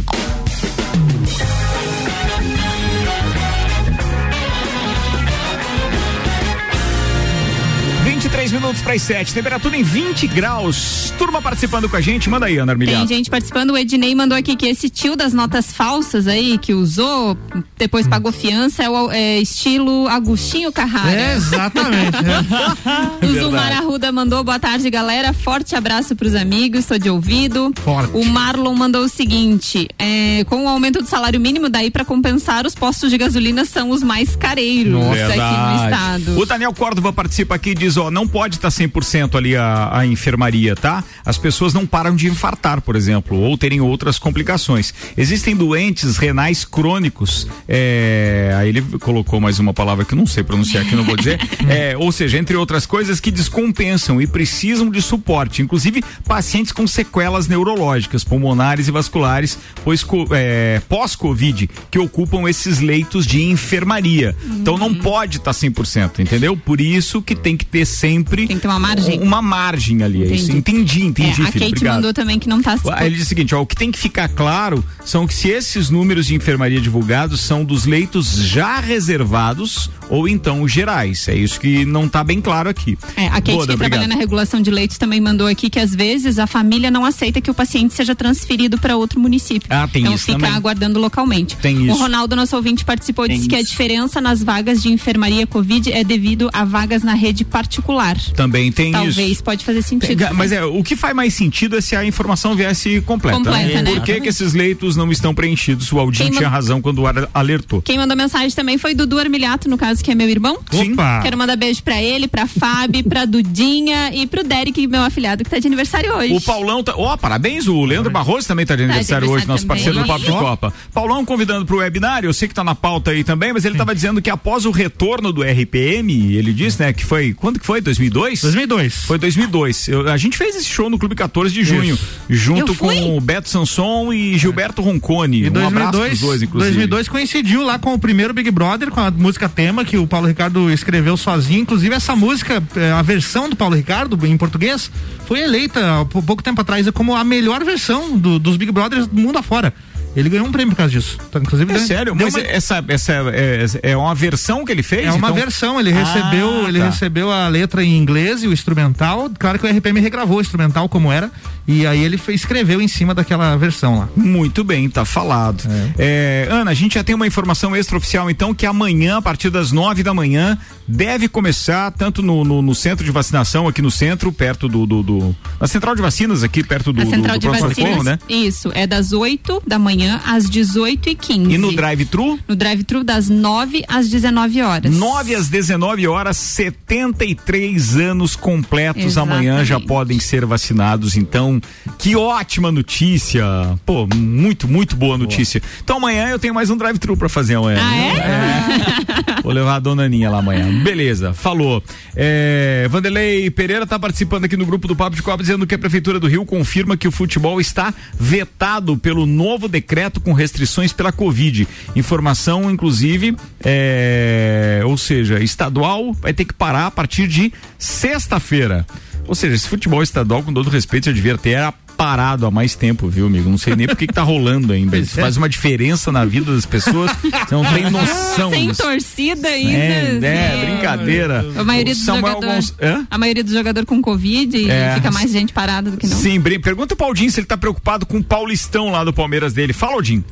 B: 23 minutos para as 7, temperatura em 20 graus. Turma participando com a gente, manda aí, Ana Armiliato.
D: Tem gente participando, o Ednei mandou aqui que esse tio das notas falsas aí, que usou, depois pagou fiança, é o é, estilo Agostinho Carrara.
C: É, exatamente. (laughs) (laughs)
D: o Zumar Arruda mandou, boa tarde, galera, forte abraço pros amigos, tô de ouvido.
C: Forte.
D: O Marlon mandou o seguinte, é, com o aumento do salário mínimo, daí para compensar, os postos de gasolina são os mais careiros aqui no estado.
B: O Daniel Córdova participa aqui e diz, ó, não pode estar 100% ali a, a enfermaria, tá? As pessoas não param de infartar, por exemplo, ou terem outras complicações. Existem doentes renais crônicos, é, aí ele colocou mais uma palavra que eu não sei pronunciar aqui, não vou dizer, (laughs) é, ou seja, entre outras coisas que descompensam e precisam de suporte, inclusive pacientes com sequelas neurológicas, pulmonares e vasculares, pois é, pós-Covid, que ocupam esses leitos de enfermaria. Então não pode estar 100%, entendeu? Por isso que tem que ter sempre
D: tem que ter uma margem.
B: Uma margem ali, é isso. Entendi, entendi,
D: é, A
B: filho,
D: Kate
B: obrigado.
D: mandou também que não tá
B: Aí ele diz o seguinte, ó, o que tem que ficar claro são que se esses números de enfermaria divulgados são dos leitos já reservados ou então gerais. É isso que não está bem claro aqui.
D: É, a Kate
B: Boda,
D: que trabalha na regulação de leitos também mandou aqui que às vezes a família não aceita que o paciente seja transferido para outro município.
B: Ah, tem
D: então
B: isso
D: fica
B: também.
D: aguardando localmente.
B: Tem isso.
D: O Ronaldo, nosso ouvinte, participou e disse que a
B: isso.
D: diferença nas vagas de enfermaria Covid é devido a vagas na rede particular.
B: Também tem
D: Talvez
B: isso.
D: pode fazer sentido.
B: Tem- Mas é, o que faz mais sentido é se a informação viesse completa.
D: Completa, né?
B: Por que, que esses leitos não estão preenchidos? O Aldinho
D: Quem
B: tinha razão quando ar- alertou.
D: Quem mandou mensagem também foi Dudu Armiliato, no caso, que é meu irmão.
C: Opa.
D: Quero mandar beijo pra ele, pra Fábio, pra Dudinha e pro Derek, meu afilhado, que tá de aniversário hoje.
B: O Paulão tá. Ó, parabéns, o Leandro Barroso também tá de aniversário hoje, nosso parceiro do Papo de Copa. Paulão convidando pro webinário, eu sei que tá na pauta aí também, mas ele tava dizendo que após o retorno do RPM, ele disse, né, que foi. Quando que foi? 2002?
C: 2002.
B: Foi 2002. Eu- a gente fez esse show no Clube 14 de junho, junto
C: Eu fui.
B: com o Beto Sanson e Gilberto Roncone.
C: E
B: um abraço
C: 2002,
B: pros dois, inclusive.
C: 2002 coincidiu lá com o primeiro Big Brother, com a música tema que o Paulo Ricardo escreveu sozinho. Inclusive, essa música, eh, a versão do Paulo Ricardo, em português, foi eleita há pou- pouco tempo atrás como a melhor versão do- dos Big Brothers do mundo afora. Ele ganhou um prêmio por causa disso. Então, inclusive,
B: É
C: ganhou-
B: sério,
C: deu
B: mas
C: uma-
B: essa, essa é, é uma versão que ele fez?
C: É uma
B: então?
C: versão, ele recebeu,
B: Ah,
C: ele
B: tá.
C: recebeu a letra em inglês e o instrumental. Claro que o RPM regravou o instrumental como era e aí ele escreveu em cima daquela versão lá.
B: Muito bem, tá falado. É, Ana, a gente já tem uma informação extraoficial, então, que amanhã, a partir das nove da manhã, deve começar, tanto no, no- no centro de vacinação, aqui no centro, perto do. do, do- na central de vacinas, aqui perto do,
D: A
B: do,
D: central
B: do
D: de
B: pronto-socorro,
D: vacinas,
B: né?
D: isso, é das 8 da manhã às 18 e 15
B: E no drive-thru?
D: No drive-thru das 9 às 19 horas.
B: 9 às 19 horas, 73 anos completos amanhã já podem ser vacinados. Então, que ótima notícia. Pô, muito, muito boa notícia. Então amanhã eu tenho mais um drive-thru pra fazer amanhã.
D: Ah,
B: é? (laughs) Vou levar a dona Aninha lá amanhã. Beleza, falou. É, Vanderlei Pereira tá participando aqui no grupo do Papo de Copa dizendo que a Prefeitura do Rio confirma que o futebol está vetado pelo novo decreto com restrições pela Covid. Informação, inclusive, é, ou seja, estadual vai ter que parar a partir de sexta-feira. Ou seja, esse futebol estadual, com todo respeito, já devia ter era parado há mais tempo, viu, amigo? Não sei nem por que que tá rolando ainda. Isso faz uma diferença na vida das pessoas. Você não tem (laughs) noção.
D: Sem
B: disso.
D: torcida ainda.
B: É, é, brincadeira.
D: A maioria
B: O
D: dos jogadores.
B: Gonç-?
D: A maioria dos jogadores com Covid e
B: É.
D: fica mais gente parada do que não.
B: Sim, pergunta pro Aldinho se ele tá preocupado com o Paulistão lá do Palmeiras dele. Fala, Aldinho.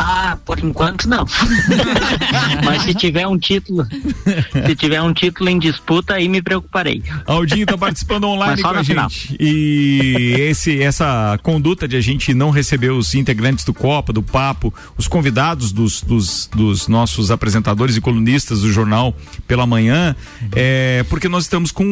F: Ah, por enquanto não. (laughs) Mas se tiver um título, se tiver um título em disputa, aí me preocuparei.
B: Aldinho tá participando (laughs) online com a
F: na final.
B: gente. E esse, essa conduta de a gente não receber os integrantes do Copa, do Papo, os convidados dos, dos, dos nossos apresentadores e colunistas do jornal pela manhã, é porque nós estamos com um-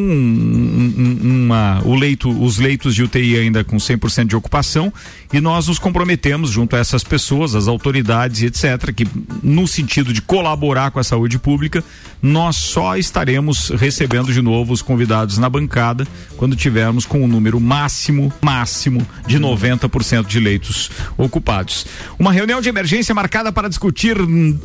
B: um- uma, o leito, os leitos de UTI ainda com 100% de ocupação e nós nos comprometemos junto a essas pessoas, as autoridades e etc, que no sentido de colaborar com a saúde pública, nós só estaremos recebendo de novo os convidados na bancada quando tivermos com o número máximo, máximo de 90% de leitos ocupados. Uma reunião de emergência marcada para discutir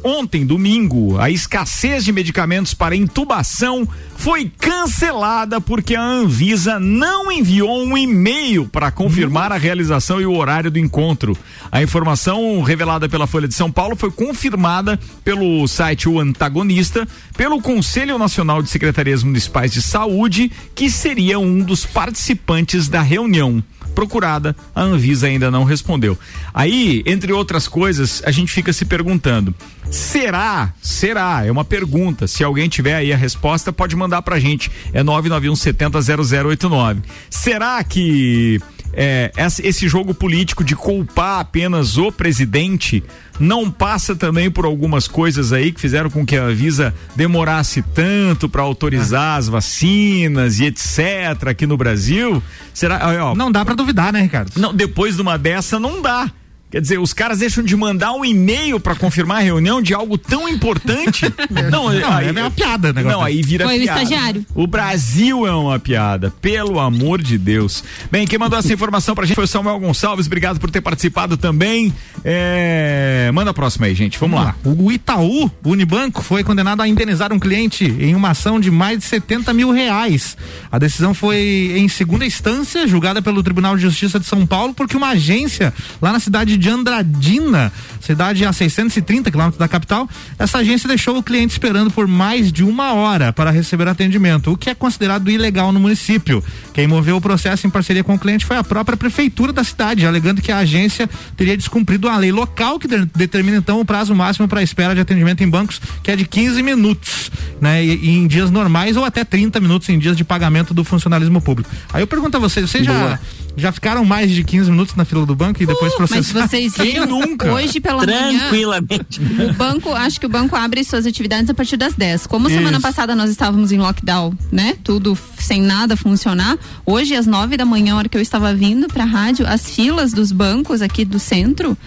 B: ontem, domingo, a escassez de medicamentos para intubação foi cancelada porque a Anvisa não enviou um e-mail para confirmar a realização e o horário do encontro. A informação revelada pela Folha de São Paulo foi confirmada pelo site O Antagonista, pelo Conselho Nacional de Secretarias Municipais de Saúde, que seria um dos participantes da reunião. Procurada, a Anvisa ainda não respondeu. Aí, entre outras coisas, a gente fica se perguntando: será? Será? É uma pergunta. Se alguém tiver aí a resposta, pode mandar pra gente. É 991 70 0089. Será que é, esse jogo político de culpar apenas o presidente não passa também por algumas coisas aí que fizeram com que a Anvisa demorasse tanto para autorizar as vacinas e etc aqui no Brasil? Será? ó,
C: Não dá pra duvidar, né, Ricardo?
B: não, depois de uma dessa não dá. Quer dizer, os caras deixam de mandar um e-mail para confirmar a reunião de algo tão importante. (laughs) Não,
C: Não, é uma piada o negócio
B: Não, aí vira
D: Foi o
B: piada.
D: estagiário.
B: O Brasil é uma piada, pelo amor de Deus. Bem, quem mandou essa informação pra gente foi o Samuel Gonçalves. Obrigado por ter participado também. É, Manda a próxima aí, gente. Vamos lá.
C: O Itaú Unibanco foi condenado a indenizar um cliente em uma ação de mais de 70 mil reais. A decisão foi em segunda instância, julgada pelo Tribunal de Justiça de São Paulo, porque uma agência lá na cidade de Andradina, cidade a 630 quilômetros da capital, essa agência deixou o cliente esperando por mais de uma hora para receber atendimento, o que é considerado ilegal no município. Quem moveu o processo em parceria com o cliente foi a própria prefeitura da cidade, alegando que a agência teria descumprido a lei local que de- determina então o prazo máximo para espera de atendimento em bancos, que é de 15 minutos, né? E, e em dias normais ou até 30 minutos em dias de pagamento do funcionalismo público. Aí eu pergunto a vocês, vocês já, Já ficaram mais de 15 minutos na fila do banco e depois
D: Uh, mas
C: processaram?
D: vocês viram hoje pela manhã.
F: Tranquilamente.
D: O banco, acho que o banco abre suas atividades a partir das 10. Como
C: Isso.
D: semana passada nós estávamos em lockdown, né? Tudo sem nada funcionar. Hoje, às 9 da manhã, a hora que eu estava vindo pra rádio, as filas dos bancos aqui do centro.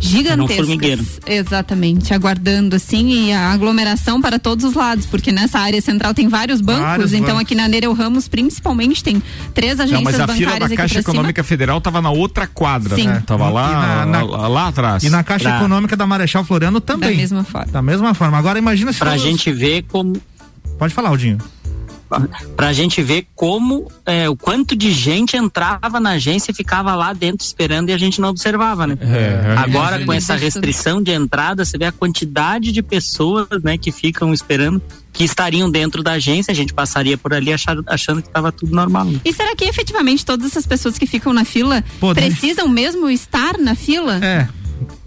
D: Gigantescas. Exatamente, aguardando assim e a aglomeração para todos os lados, porque nessa área central tem vários bancos,
B: Vários
D: então
B: bancos.
D: aqui na Nereu Ramos principalmente tem três agências
B: Não, mas a
D: bancárias
B: fila da Caixa
D: pra cima.
B: Econômica Federal tava na outra quadra,
D: Sim.
B: né? Tava lá,
C: na- na-
B: lá, lá atrás.
C: E na Caixa Econômica da Marechal Floriano também.
D: Da mesma forma.
C: Da mesma forma. Agora imagina se
F: Pra
C: todos-
F: gente ver como.
C: Pode falar, Aldinho.
F: Pra gente ver como é, o quanto de gente entrava na agência e ficava lá dentro esperando e a gente não observava, né?
B: É,
F: Agora, com essa restrição de entrada, você vê a quantidade de pessoas né, que ficam esperando, que estariam dentro da agência, a gente passaria por ali achando, achando que estava tudo normal. né?
D: E será que efetivamente todas essas pessoas que ficam na fila
C: Pô, né?
D: precisam mesmo estar na fila?
C: É.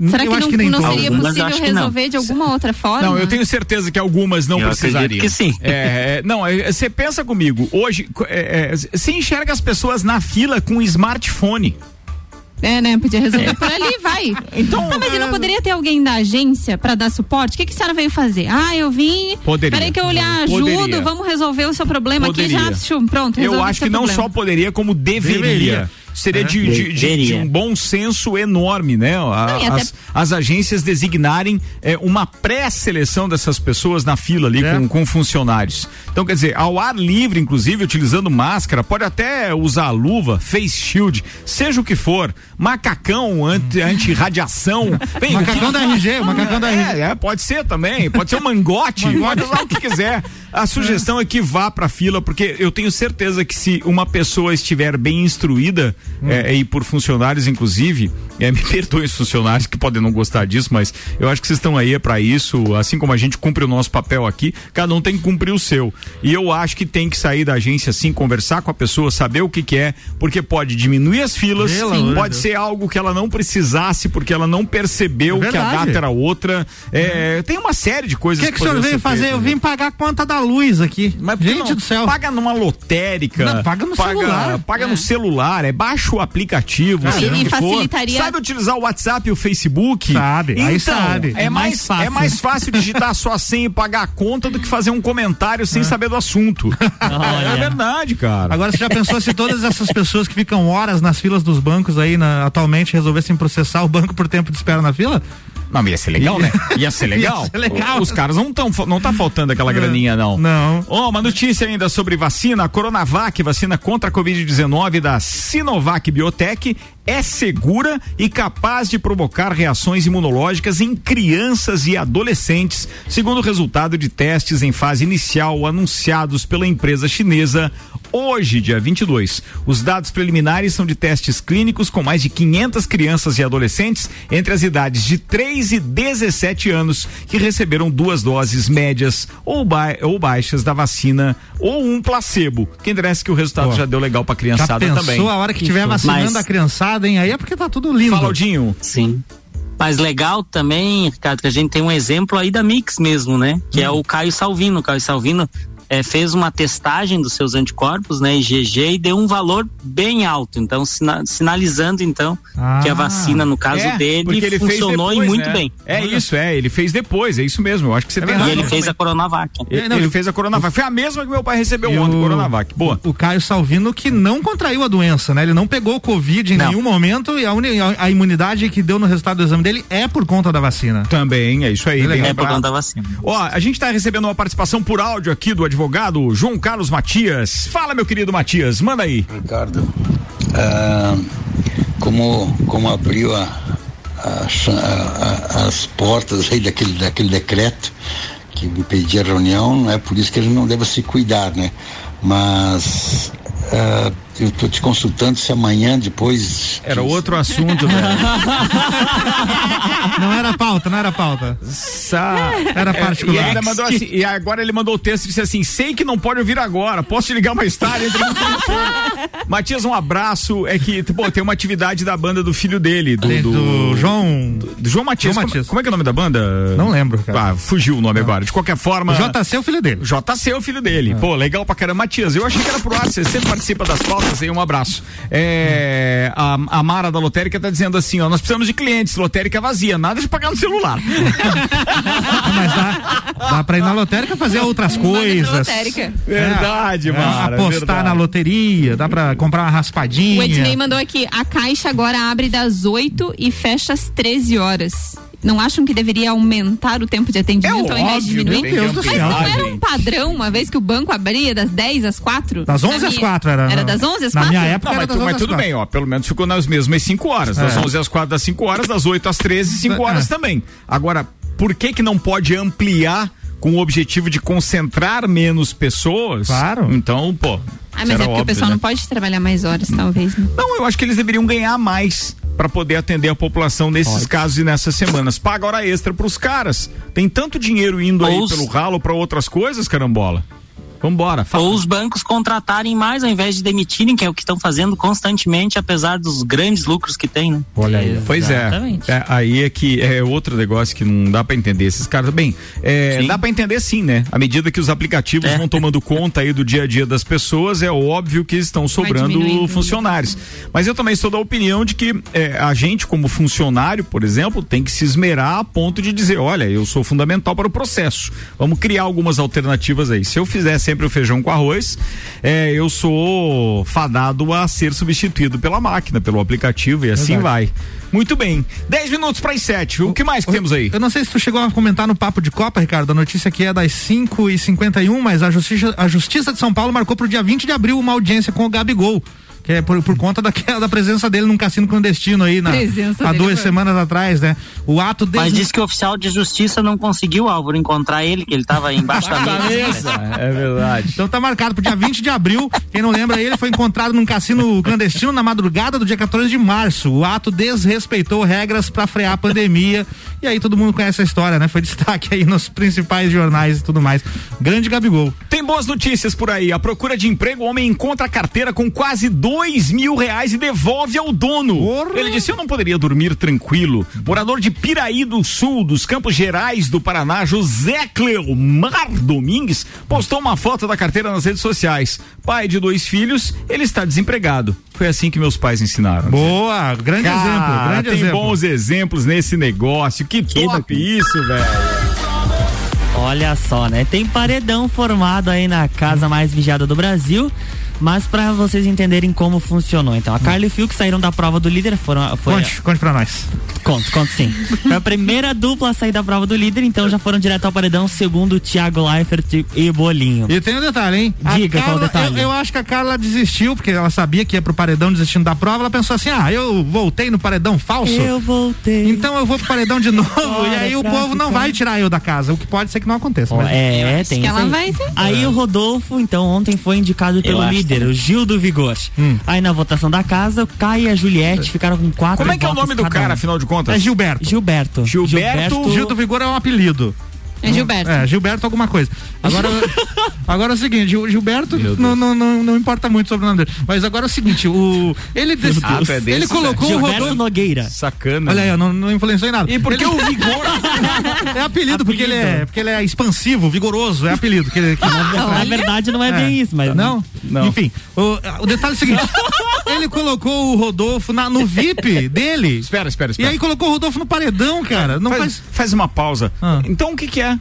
D: Será
C: Eu
D: que
C: acho
D: não,
C: que nem
D: não
C: todas.
D: seria possível
F: não.
D: resolver de alguma outra forma?
B: Não, eu tenho certeza que algumas não
F: Eu
B: precisariam.
F: que sim.
B: É, é, não, é, você pensa comigo, hoje, é, é, você enxerga as pessoas na fila com smartphone.
D: É, né? Podia resolver por ali, vai.
B: Então,
D: Não, mas e não
B: é-
D: poderia ter alguém da agência pra dar suporte? O que, que a senhora veio fazer? Ah, eu vim.
B: Poderia.
D: Peraí que eu olhar, ajudo,
B: Poderia.
D: vamos resolver o seu problema
B: Poderia.
D: aqui já. Pronto,
B: Eu acho que não
D: problema.
B: só poderia, como deveria.
C: Deveria.
B: Seria
C: É.
B: de, de- de- de um bom senso enorme, né? A-
D: Não, até-
B: as, as agências designarem é, uma pré-seleção dessas pessoas na fila ali
C: É.
B: com, com funcionários. Então, quer dizer, ao ar livre, inclusive, utilizando máscara, pode até usar luva, face shield, seja o que for, macacão anti- anti-radiação. Bem, (laughs)
C: Macacão
B: que-
C: da RG, o macacão da RG. (laughs)
B: é, é, pode ser também, pode ser um mangote, (laughs) pode usar o que quiser. A sugestão é que vá pra fila, porque eu tenho certeza que se uma pessoa estiver bem instruída, é, e por funcionários, inclusive, é, me perdoem os funcionários que podem não gostar disso, mas eu acho que vocês estão aí é pra isso, assim como a gente cumpre o nosso papel aqui, cada um tem que cumprir o seu. E eu acho que tem que sair da agência assim, conversar com a pessoa, saber o que, que é, porque pode diminuir as filas,
C: de
B: pode ser algo que ela não precisasse, porque ela não percebeu
C: É
B: que a data era outra. É, tem uma série de
C: O
B: coisas
C: que, que o senhor veio fazer?
B: feitas,
C: Eu
B: né?
C: vim pagar a conta da luz aqui.
B: Mas que
C: Gente
B: não
C: do céu.
B: Paga numa lotérica.
C: Não, paga no
B: paga,
C: celular.
B: Paga
D: É.
B: no celular, é baixa o aplicativo.
D: E
B: o que for.
D: facilitaria-
B: Sabe utilizar o WhatsApp e o Facebook?
C: Sabe,
B: então,
C: aí sabe.
B: É,
C: É
B: mais,
C: mais fácil.
B: É mais fácil digitar a sua senha e pagar a conta do que fazer um comentário sem saber do assunto. (laughs) É verdade, cara.
C: Agora, você já pensou se todas essas pessoas que ficam horas nas filas dos bancos aí na- atualmente resolvessem processar o banco por tempo de espera na fila?
B: Não, mas ia ser legal, né? (laughs) Ia ser legal.
C: Ia ser legal.
B: Os caras não tão, não tá faltando aquela graninha, não.
C: Não.
B: Ó, uma notícia ainda sobre vacina, a Coronavac, vacina contra a Covid-19 da Sinovac Biotech, é segura e capaz de provocar reações imunológicas em crianças e adolescentes, segundo o resultado de testes em fase inicial anunciados pela empresa chinesa hoje, dia 22. Os dados preliminares são de testes clínicos com mais de 500 crianças e adolescentes entre as idades de 3 e 17 anos que receberam duas doses médias ou, ba- ou baixas da vacina ou um placebo. Que interessa que o resultado
C: Pô,
B: já deu legal pra
C: Já
B: criançada
C: pensou
B: também.
C: a hora que tiver vacinando
F: Mas-
C: a criançada, hein? Aí é porque tá tudo lindo.
B: Fala, Aldinho.
F: Sim. Mas legal também, Ricardo, que a gente tem um exemplo aí da Mix mesmo, né? Que é
B: Hum.
F: o Caio Salvino. O Caio Salvino eh, fez uma testagem dos seus anticorpos, né, IgG, e deu um valor bem alto. Então, sina- sinalizando, então, que a
C: Ah.
F: vacina, no caso
B: É,
F: dele,
B: porque ele fez
F: funcionou
B: depois,
F: e muito
B: né?
F: bem.
B: É isso, é, ele fez depois, é isso mesmo. Eu acho que você tem
F: E
B: razão
F: ele fez a Coronavac.
B: Ele,
C: Não,
B: ele
C: e-
B: fez a Coronavac. Foi a mesma que meu pai recebeu
C: E
B: ontem,
C: o-
B: Coronavac. Boa.
C: O Caio Salvino que não contraiu a doença, né? Ele não pegou o Covid em
F: Não.
C: nenhum momento e a, a- imunidade que deu no resultado do exame dele é por conta da vacina.
B: Também, é isso aí.
C: Legal.
B: bem
F: É por conta da vacina.
B: Ó, a gente tá recebendo uma participação por áudio aqui do advogado João Carlos Matias. Fala, meu querido Matias, manda aí.
M: Ricardo, ah, como, como abriu a- a a- a- as portas aí daquele, daquele decreto que me pedia reunião, não é por isso que ele não deve se cuidar, né? Mas ah, eu estou te consultando se amanhã depois.
B: Era outro assunto, velho. (laughs)
C: Não era pauta, não era pauta.
B: Sa-
C: Era
B: É,
C: particular.
B: E, ainda mandou assim, e agora ele mandou o texto e disse assim: sei que não pode ouvir agora, posso te ligar mais tarde? Entre em contato." (laughs) Matias, um abraço. É que, pô, tem uma atividade da banda do filho dele, do,
C: Do,
B: do,
C: João.
B: do João Matias.
C: João
B: Como-
C: Matias.
B: Como, é que é o nome da banda?
C: Não lembro, cara.
B: Ah, fugiu o nome agora. De qualquer forma.
C: O JC é o filho dele.
B: JC é o filho dele. Pô, legal pra caramba. Matias, eu achei que era pro ar, você sempre participa das pautas. Pelotas, aí um abraço. É, a, a Mara da Lotérica tá dizendo assim, ó, nós precisamos de clientes, lotérica vazia, nada de pagar no celular. (laughs)
C: Mas dá, dá pra ir na lotérica fazer outras coisas.
D: lotérica.
B: Verdade,
C: É,
B: Mara,
C: Apostar
B: verdade.
C: na loteria, dá pra comprar uma raspadinha.
D: O Ednei mandou aqui, a caixa agora abre das 8 e fecha às 13 horas. Não acham que deveria aumentar o tempo de atendimento ao invés de
B: óbvio,
D: diminuir?
B: Meu Deus do
D: Mas
B: céu.
D: não era um padrão, uma vez que o banco abria das 10 às 4?
C: Das 11
D: Na
C: às
D: minha-
C: 4 era.
D: Era das 11 às
C: Na
D: 4?
C: minha época
B: Não,
C: era
B: mas,
C: das
B: tu-
C: 11
B: mas tudo
C: 4.
B: bem, ó. Pelo menos ficou nas mesmas 5 horas. Das
C: É.
B: 11 às 4 das 5 horas, das 8 às 13, 5 horas
C: É.
B: também. Agora, por que que não pode ampliar com o objetivo de concentrar menos pessoas?
C: Claro.
B: Então, pô.
D: Ah, mas é porque o
B: óbvio,
D: pessoal
B: né?
D: não pode trabalhar mais horas, talvez. Né?
B: Não, eu acho que eles deveriam ganhar mais para poder atender a população nesses casos e nessas semanas. Paga hora extra pros caras. Tem tanto dinheiro indo aí
F: Ou os-
B: pelo ralo para outras coisas, carambola. Vambora. Fala.
F: Ou os bancos contratarem mais ao invés de demitirem, que é o que estão fazendo constantemente, apesar dos grandes lucros que tem, né?
C: Olha aí.
B: Pois é. É, Aí é que é outro negócio que não dá pra entender. Esses caras, bem, é, dá pra entender sim, né? À medida que os aplicativos
F: É.
B: vão tomando conta aí do dia a dia das pessoas, é óbvio que estão sobrando
F: diminuindo.
B: funcionários. Mas eu também sou da opinião de que é, a gente, como funcionário, por exemplo, tem que se esmerar a ponto de dizer, olha, eu sou fundamental para o processo. Vamos criar algumas alternativas aí. Se eu fizer sempre o feijão com arroz, é, eu sou fadado a ser substituído pela máquina, pelo aplicativo e assim vai. Muito bem. 10 minutos para as 7. O que mais que temos aí?
C: Eu não sei se tu chegou a comentar no papo de Copa, Ricardo. A notícia aqui é das 5 e 51 mas a Justiça, a Justiça de São Paulo marcou pro dia 20 de abril uma audiência com o Gabigol. Que é por, por conta daquela, (laughs) da presença dele num cassino clandestino aí na,
F: Presença
C: há duas
F: foi.
C: semanas atrás, né? O ato des...
F: Mas diz que o oficial de justiça não conseguiu, Álvaro, encontrar ele, que ele estava embaixo da mesa.
B: É verdade.
C: Então tá marcado pro dia 20 de abril. Quem não lembra, ele foi encontrado num cassino clandestino na madrugada do dia 14 de março. O ato desrespeitou regras pra frear a pandemia. E aí todo mundo conhece a história, né? Foi destaque aí nos principais jornais e tudo mais. Grande Gabigol.
B: Tem boas notícias por aí. A procura de emprego, o homem encontra a carteira com quase dois mil reais e devolve ao dono. Ele disse: Eu não poderia dormir tranquilo. Morador de Piraí do Sul, dos Campos Gerais do Paraná, José Cleomar Domingues, postou uma foto da carteira nas redes sociais. Pai de dois filhos, ele está desempregado. Foi assim que meus pais ensinaram.
C: Boa, grande
B: Cara,
C: exemplo, grande
B: tem
C: exemplo.
B: bons exemplos nesse negócio. Que top isso, velho.
E: Olha só, né? Tem paredão formado aí na casa mais vigiada do Brasil. Mas pra vocês entenderem como funcionou, então a Carla e o Phil que saíram da prova do líder foram. Foi
C: Conte, conte pra nós.
E: Conto, conto sim. Foi a primeira dupla a sair da prova do líder, então já foram direto ao paredão, segundo o Thiago Leifert e Bolinho.
C: E tem um detalhe, hein? A
E: Diga qual o
C: Carla-
E: detalhe.
C: Eu, eu acho que a Carla desistiu, porque ela sabia que ia pro paredão desistindo da prova. Ela pensou assim: ah, eu voltei no paredão falso.
E: Eu voltei.
C: Então eu vou pro paredão de (laughs) novo. e aí o povo não
E: ficar.
C: vai tirar eu da casa. O que pode ser que não aconteça.
E: Ó,
C: mas-
E: é, tem
D: que
E: isso
D: ela
E: aí.
D: vai sim.
E: Aí o Rodolfo, então, ontem foi indicado pelo
F: acho
E: líder, o Gil do Vigor.
C: Hum.
E: Aí na votação da casa, o Caio e a Juliette ficaram com quatro
B: Como é que é o nome do cara,
E: um.
B: afinal de contas?
C: É Gilberto.
E: Gilberto.
B: Gilberto-
C: Gil do Vigor é um apelido.
D: É Gilberto.
C: É, Gilberto alguma coisa. Agora, (laughs) agora é o seguinte, o Gilberto não, não, não, não importa muito sobre o nome dele. Mas agora é o seguinte, o ele dec-
B: Ah, é
C: ele
B: desse,
C: colocou o Rodolfo
E: Nogueira.
B: Sacana.
C: Olha aí, eu não, não influenciou em nada.
B: E por que
C: Ele-
B: o vigor? (laughs)
C: é apelido, porque ele é, porque ele é expansivo, vigoroso, é apelido. Que, que (laughs)
E: Na verdade não é, bem isso, mas
C: Não?
B: Não.
C: Enfim, o, o detalhe é o seguinte: ele colocou o Rodolfo na- no VIP dele.
B: Espera, espera,
C: E
B: espera.
C: aí colocou o Rodolfo no paredão, cara. Não
B: faz,
C: faz.
B: faz uma pausa.
C: Ah.
B: Então o que que é?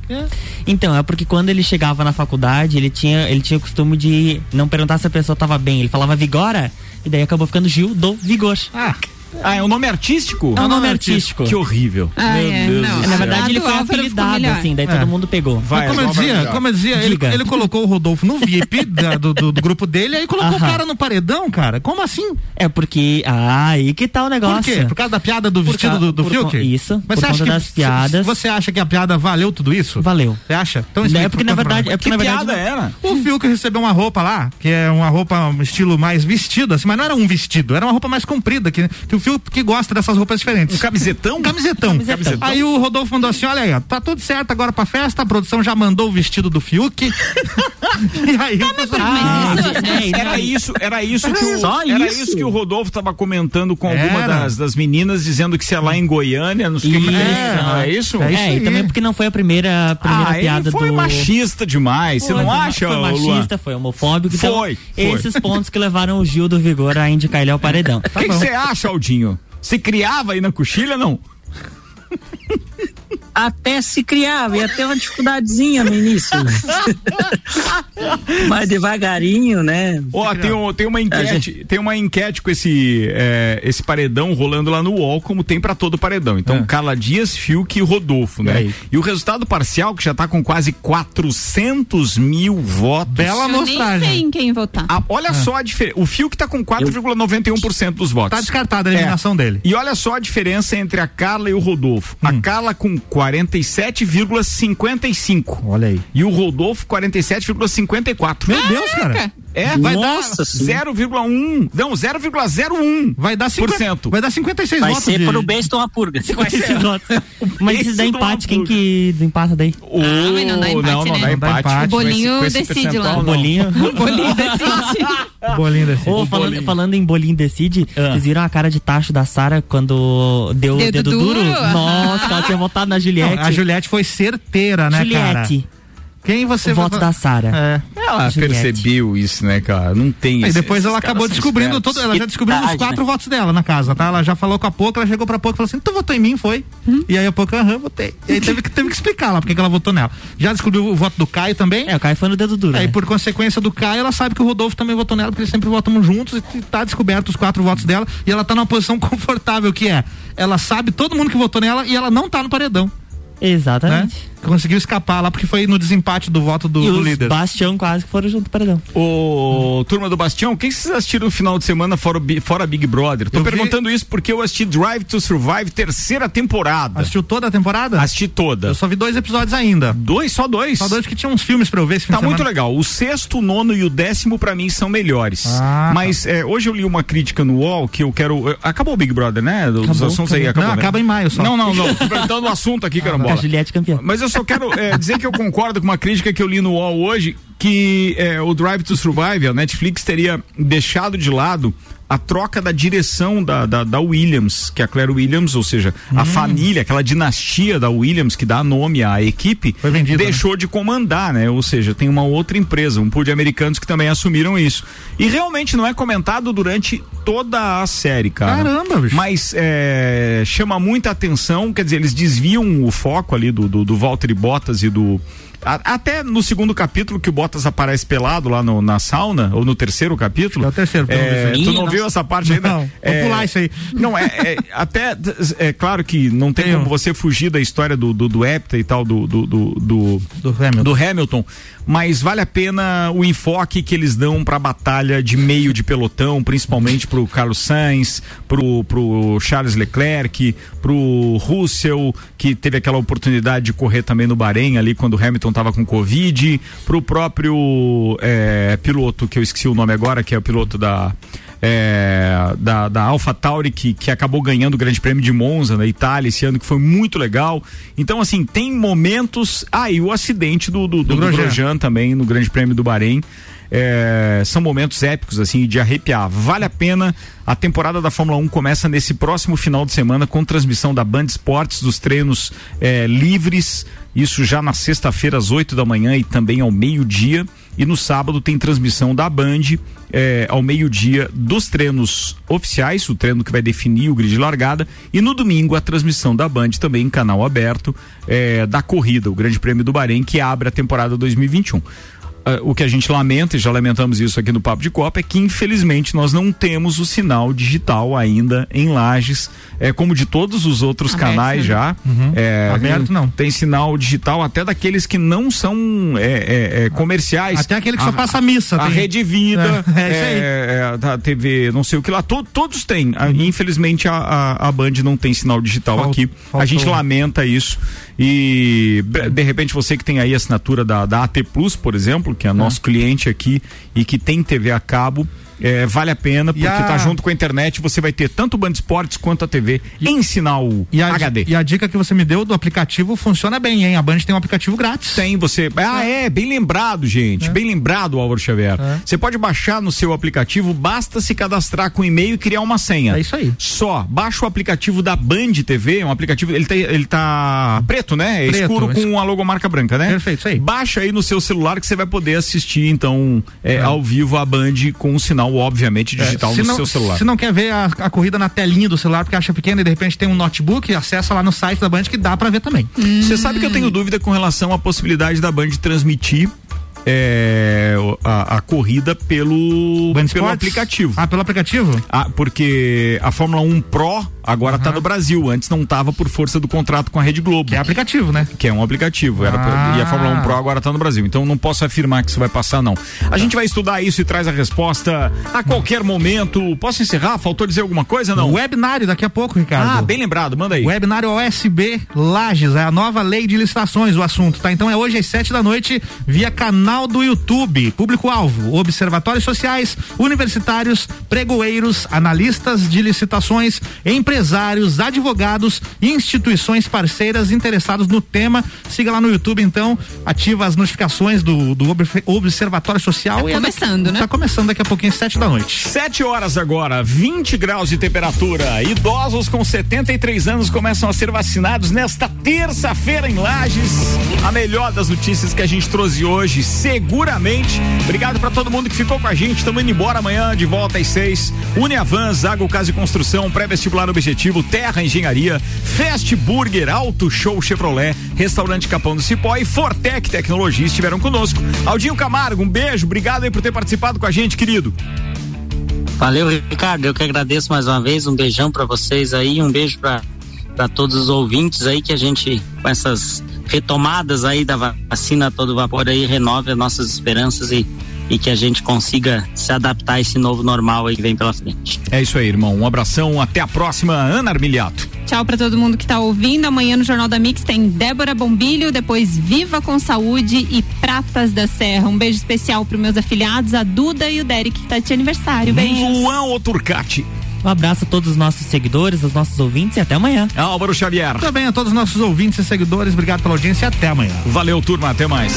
E: Então, é porque quando ele chegava na faculdade, ele tinha, ele tinha o costume de não perguntar se a pessoa tava bem. Ele falava Vigora, e daí acabou ficando Gil do Vigor.
C: Ah,
B: Ah, é um nome artístico?
E: É um nome artístico.
B: Que horrível.
D: Ah,
B: Meu
D: é,
B: Deus
D: não.
B: do
E: Na
B: céu.
E: verdade, ele foi apelidado, assim, daí
C: É.
E: todo mundo pegou.
B: Vai,
C: como eu
B: Álvaro
C: dizia, como eu dizia, ele, ele colocou o Rodolfo no VIP (laughs) da- do, do, do grupo dele, aí colocou o cara no paredão, cara. Como assim?
E: É porque. Ah, aí que tá o negócio.
C: Por quê? Por causa da piada do
E: Por
C: vestido
E: ca-
C: do, do Fiuk?
E: isso,
C: Mas
E: por
C: você acha que
E: das piadas.
C: Você acha que a piada valeu tudo isso?
E: Valeu.
C: Você acha? Então
E: É porque, na verdade, é porque
B: Que
E: na verdade.
B: piada era?
C: O Fiuk recebeu uma roupa lá, que é uma roupa um estilo mais vestido, assim, mas não era um vestido, era uma roupa mais comprida, que, que o o Fiuk gosta dessas roupas diferentes.
B: Um camisetão?
C: Um camisetão.
B: Camisetão.
C: Aí o Rodolfo mandou assim: olha aí, ó, tá tudo certo agora pra festa, a produção já mandou o vestido do Fiuk. (laughs) e aí o pessoal-
B: Ah,
C: É,
B: era isso, era isso que o,
C: Só
B: era
C: isso?
B: isso que o Rodolfo estava comentando com alguma das, das meninas, dizendo que se é lá em Goiânia, não sei o que. É, é isso?
E: É, e também porque não foi a primeira, a primeira
B: Ah, ele
E: piada
B: foi
E: do.
B: machista demais, você
E: Foi,
B: não
E: foi-
B: acha,
E: Foi
B: Luan?
E: machista, foi homofóbico. então,
B: Foi, foi.
E: Esses pontos que levaram o Gil do Vigor a indicar ele ao paredão.
B: O que que você acha, Aldinho? Se criava aí na coxilha, não? (laughs)
F: Até se criava, ia ter uma dificuldadezinha no início. (laughs) Mas devagarinho, né?
B: Ó, tem, um- tem uma enquete, tem uma enquete com esse, é, esse paredão rolando lá no UOL, como tem pra todo paredão.
C: É.
B: Então, Carla Dias, Fiuk e Rodolfo, né? E, o resultado parcial, que já tá com quase 400 mil votos.
C: Bela
D: Eu nem sei em quem votar.
B: Ah, olha só a diferença. O Fiuk tá com 4,91% dos votos.
C: Tá descartada a eliminação dele.
B: E olha só a diferença entre a Carla e o Rodolfo. A Carla com 47,55.
C: Olha aí.
B: E o Rodolfo 47,54.
C: Meu Deus, cara.
B: É, vai
C: Nossa
B: dar 0,1. Não, 0,01.
C: Vai dar 50, vai dar 56
F: Vai
C: votos.
F: ser
C: de-
F: pro uma purga.
B: Vai ser. (laughs)
E: Mas se der empate, quem que desempata daí?
B: Oh, mas não dá empate,
E: não, não
B: né?
E: dá empate.
D: O bolinho
E: esse-
D: decide lá.
E: não. O bolinho.
D: O (laughs) bolinho (laughs) decide.
C: Bolinho decide.
E: Ô, falando, falando em bolinho decide, vocês viram a cara de tacho da Sara quando deu o
C: Dedo
E: dedo,
C: duro?
E: duro? Nossa, ela tinha votado na Juliette.
C: Não, a Juliette foi certeira, né, cara?
E: Juliette.
C: Quem você
E: O voto
C: vai-
E: da Sara.
C: É.
B: Ela
E: Juliette.
B: percebeu isso, né, cara? Não tem
C: E
B: esse-
C: depois ela acabou descobrindo todo, ela já descobriu os quatro votos dela na casa, tá? Ela já falou com a Poca, ela chegou pra Poca e falou assim: "Tu votou em mim, foi?" E aí a Poca, aham, votei. E aí teve que teve que explicar lá porque que ela votou nela. Já descobriu o voto do Caio também?
E: É, o Caio foi no dedo duro.
C: Aí
E: né?
C: por consequência do Caio, ela sabe que o Rodolfo também votou nela, porque eles sempre votam juntos e tá descoberto os quatro votos dela e ela tá numa posição (laughs) confortável que é, ela sabe todo mundo que votou nela e ela não tá no paredão.
E: Exatamente.
C: Né? Conseguiu escapar lá porque foi no desempate do voto do,
E: E
C: do
E: os
C: líder.
E: Bastião quase que foram junto pro paredão.
B: Ô, turma do Bastião, o que vocês assistiram no final de semana fora, o fora Big Brother? Tô
C: Eu vi-
B: perguntando isso porque eu assisti Drive to Survive, terceira temporada.
C: Assistiu toda a temporada?
B: Assisti toda.
C: Eu só vi dois episódios ainda.
B: Dois? Só dois?
C: Só dois que tinham uns filmes pra eu ver esse fim
B: Tá muito legal. O sexto, o nono e o décimo, pra mim, são melhores.
C: Ah,
B: Mas é, hoje eu li uma crítica no UOL que eu quero. eh, Acabou o Big Brother, né? Dos
C: Acabou,
B: assuntos aí.
C: acabou.
B: Acabou,
C: Não,
B: né?
C: acaba em maio só.
B: Não, não, não. Tô perguntando o assunto aqui, (laughs) carambola.
E: A Juliette campeã.
B: Mas eu só quero é, dizer que eu concordo com uma crítica que eu li no UOL hoje, que é, o Drive to Survive, a Netflix teria deixado de lado a troca da direção da, da, da Williams, que é a Claire Williams, ou seja, a família, aquela dinastia da Williams que dá nome à equipe, deixou de comandar, né? Ou seja, tem uma outra empresa, um pool de americanos que também assumiram isso. E realmente não é comentado durante toda a série, cara.
C: Caramba, bicho.
B: Mas é, chama muita atenção, quer dizer, eles desviam o foco ali do, do, do Walter Bottas e do. A- até no segundo capítulo que o Bottas aparece pelado lá no- na sauna, ou no terceiro capítulo. É
C: o terceiro, pelo
B: é,
C: menos.
B: Tu não
C: Ih,
B: viu essa parte ainda?
C: Não, vou
B: É,
C: pular isso aí.
B: Não, é, é- até é claro que não tem como você fugir da história do, do, do Hepta e tal, do, do, do, do,
C: Hamilton.
B: do Hamilton, mas vale a pena o enfoque que eles dão pra batalha de meio de pelotão, principalmente pro Carlos Sainz, pro, pro Charles Leclerc, pro Russell, que teve aquela oportunidade de correr também no Bahrein ali quando o Hamilton tava com Covid, pro próprio é, piloto, que eu esqueci o nome agora, que é o piloto da é, da, da Alpha Tauri que, que acabou ganhando o Grande Prêmio de Monza na Itália esse ano, que foi muito legal. Então, assim, tem momentos. Ah, e o acidente do, do, do, do.
C: Grosjean
B: também no Grande Prêmio do Bahrein. É, são momentos épicos, assim, de arrepiar. Vale a pena. A temporada da Fórmula 1 começa nesse próximo final de semana com transmissão da Band Esportes dos treinos é, livres. Isso já na sexta-feira, às 8 da manhã e também ao meio-dia. E no sábado tem transmissão da Band é, ao meio-dia dos treinos oficiais, o treino que vai definir o grid de largada. E no domingo a transmissão da Band também em canal aberto é, da corrida, o Grande Prêmio do Bahrein, que abre a temporada 2021. Ah, o que a gente lamenta, e já lamentamos isso aqui no Papo de Copa, é que infelizmente nós não temos o sinal digital ainda em Lages, é, como de todos os outros
C: Aberto,
B: canais
C: né?
B: já.
C: Uhum.
B: É,
C: Aberto,
B: tem,
C: não.
B: Tem sinal digital até daqueles que não são é, é, é, comerciais.
C: Até aquele que só passa missa,
B: A
C: tem.
B: Rede Vida,
C: É, é isso aí.
B: é, é, a TV, não sei o que lá, to- todos têm. Ah, Infelizmente a, a, a Band não tem sinal digital aqui. A
C: faltou.
B: gente lamenta isso. E de repente você que tem aí a assinatura da, da AT Plus, por exemplo, que é nosso cliente aqui e que tem TV a cabo. É, vale a pena, porque
C: a-
B: tá junto com a internet, você vai ter tanto o Band Esportes quanto a TV em sinal
C: E a,
B: HD.
C: e a dica que você me deu do aplicativo funciona bem, hein? A Band tem um aplicativo grátis.
B: Tem, você. Ah, é, bem lembrado, gente. Bem lembrado, Álvaro Xavier.
C: É.
B: Você pode baixar no seu aplicativo, basta se cadastrar com e-mail e criar uma senha.
C: É isso aí.
B: Só, baixa o aplicativo da Band TV, um aplicativo, ele tá, ele tá preto, né? É
C: Preto,
B: escuro
C: es-
B: com a logomarca branca, né?
C: Perfeito, isso aí.
B: Baixa aí no seu celular que você vai poder assistir, então, é, ao vivo a Band com um sinal, obviamente, digital
C: É, se
B: no
C: não,
B: seu celular.
C: Se não quer ver a, a corrida na telinha do celular porque acha pequena e de repente tem um notebook, acessa lá no site da Band que dá pra ver também.
B: Você sabe que eu tenho dúvida com relação à possibilidade da Band transmitir é, a, a corrida pelo,
C: Band
B: pelo
C: Sports?
B: aplicativo.
C: Ah, pelo aplicativo?
B: Ah, porque a Fórmula 1 Pro agora tá no Brasil. Antes não tava por força do contrato com a Rede Globo.
C: Que é aplicativo, né?
B: Que é um aplicativo. Era
C: Ah.
B: e a Fórmula 1 Pro agora tá no Brasil. Então não posso afirmar que isso vai passar, não. A gente vai estudar isso e traz a resposta a qualquer momento. Posso encerrar? Faltou dizer alguma coisa, não?
C: Webinário daqui a pouco, Ricardo.
B: Ah, bem lembrado, manda aí.
C: Webinário OSB Lages, é a nova lei de licitações, o assunto, tá? Então é hoje às sete da noite, via canal do YouTube. Público-alvo, observatórios sociais, universitários, pregoeiros, analistas de licitações, empresários, advogados e instituições parceiras interessados no tema. Siga lá no YouTube, então, ativa as notificações do, do observ- Observatório Social.
D: Tá
C: e é daqui-
D: começando, né?
C: Tá começando daqui a pouquinho, às sete da noite.
B: Sete horas agora, 20 graus de temperatura. Idosos com 73 anos começam a ser vacinados nesta terça-feira em Lages. A melhor das notícias que a gente trouxe hoje, seguramente. Obrigado para todo mundo que ficou com a gente. Estamos indo embora amanhã, de volta às seis. Uniavan, Zago Casa e Construção, pré-vestibular objetivo, Terra Engenharia, Fast Burger, Auto Show Chevrolet, Restaurante Capão do Cipó e Fortec Tecnologia estiveram conosco. Aldinho Camargo, um beijo, obrigado aí por ter participado com a gente, querido.
F: Valeu, Ricardo. Eu que agradeço mais uma vez. Um beijão pra vocês aí, um beijo pra para todos os ouvintes aí que a gente com essas retomadas aí da vacina a todo vapor aí renove as nossas esperanças e e que a gente consiga se adaptar a esse novo normal aí que vem pela frente.
B: É isso aí, irmão. Um abração, até a próxima, Ana Armiliato.
D: Tchau pra todo mundo que tá ouvindo. Amanhã no Jornal da Mix tem Débora Bombilho, depois Viva com Saúde e Pratas da Serra. Um beijo especial pros meus afiliados, a Duda e o Derek, que tá de aniversário. Beijo.
B: Luan Oturcati.
E: Um abraço a todos os nossos seguidores, aos nossos ouvintes e até amanhã.
B: Álvaro Xavier.
C: Também a todos os nossos ouvintes e seguidores, obrigado pela audiência e até amanhã.
B: Valeu, turma. Até mais.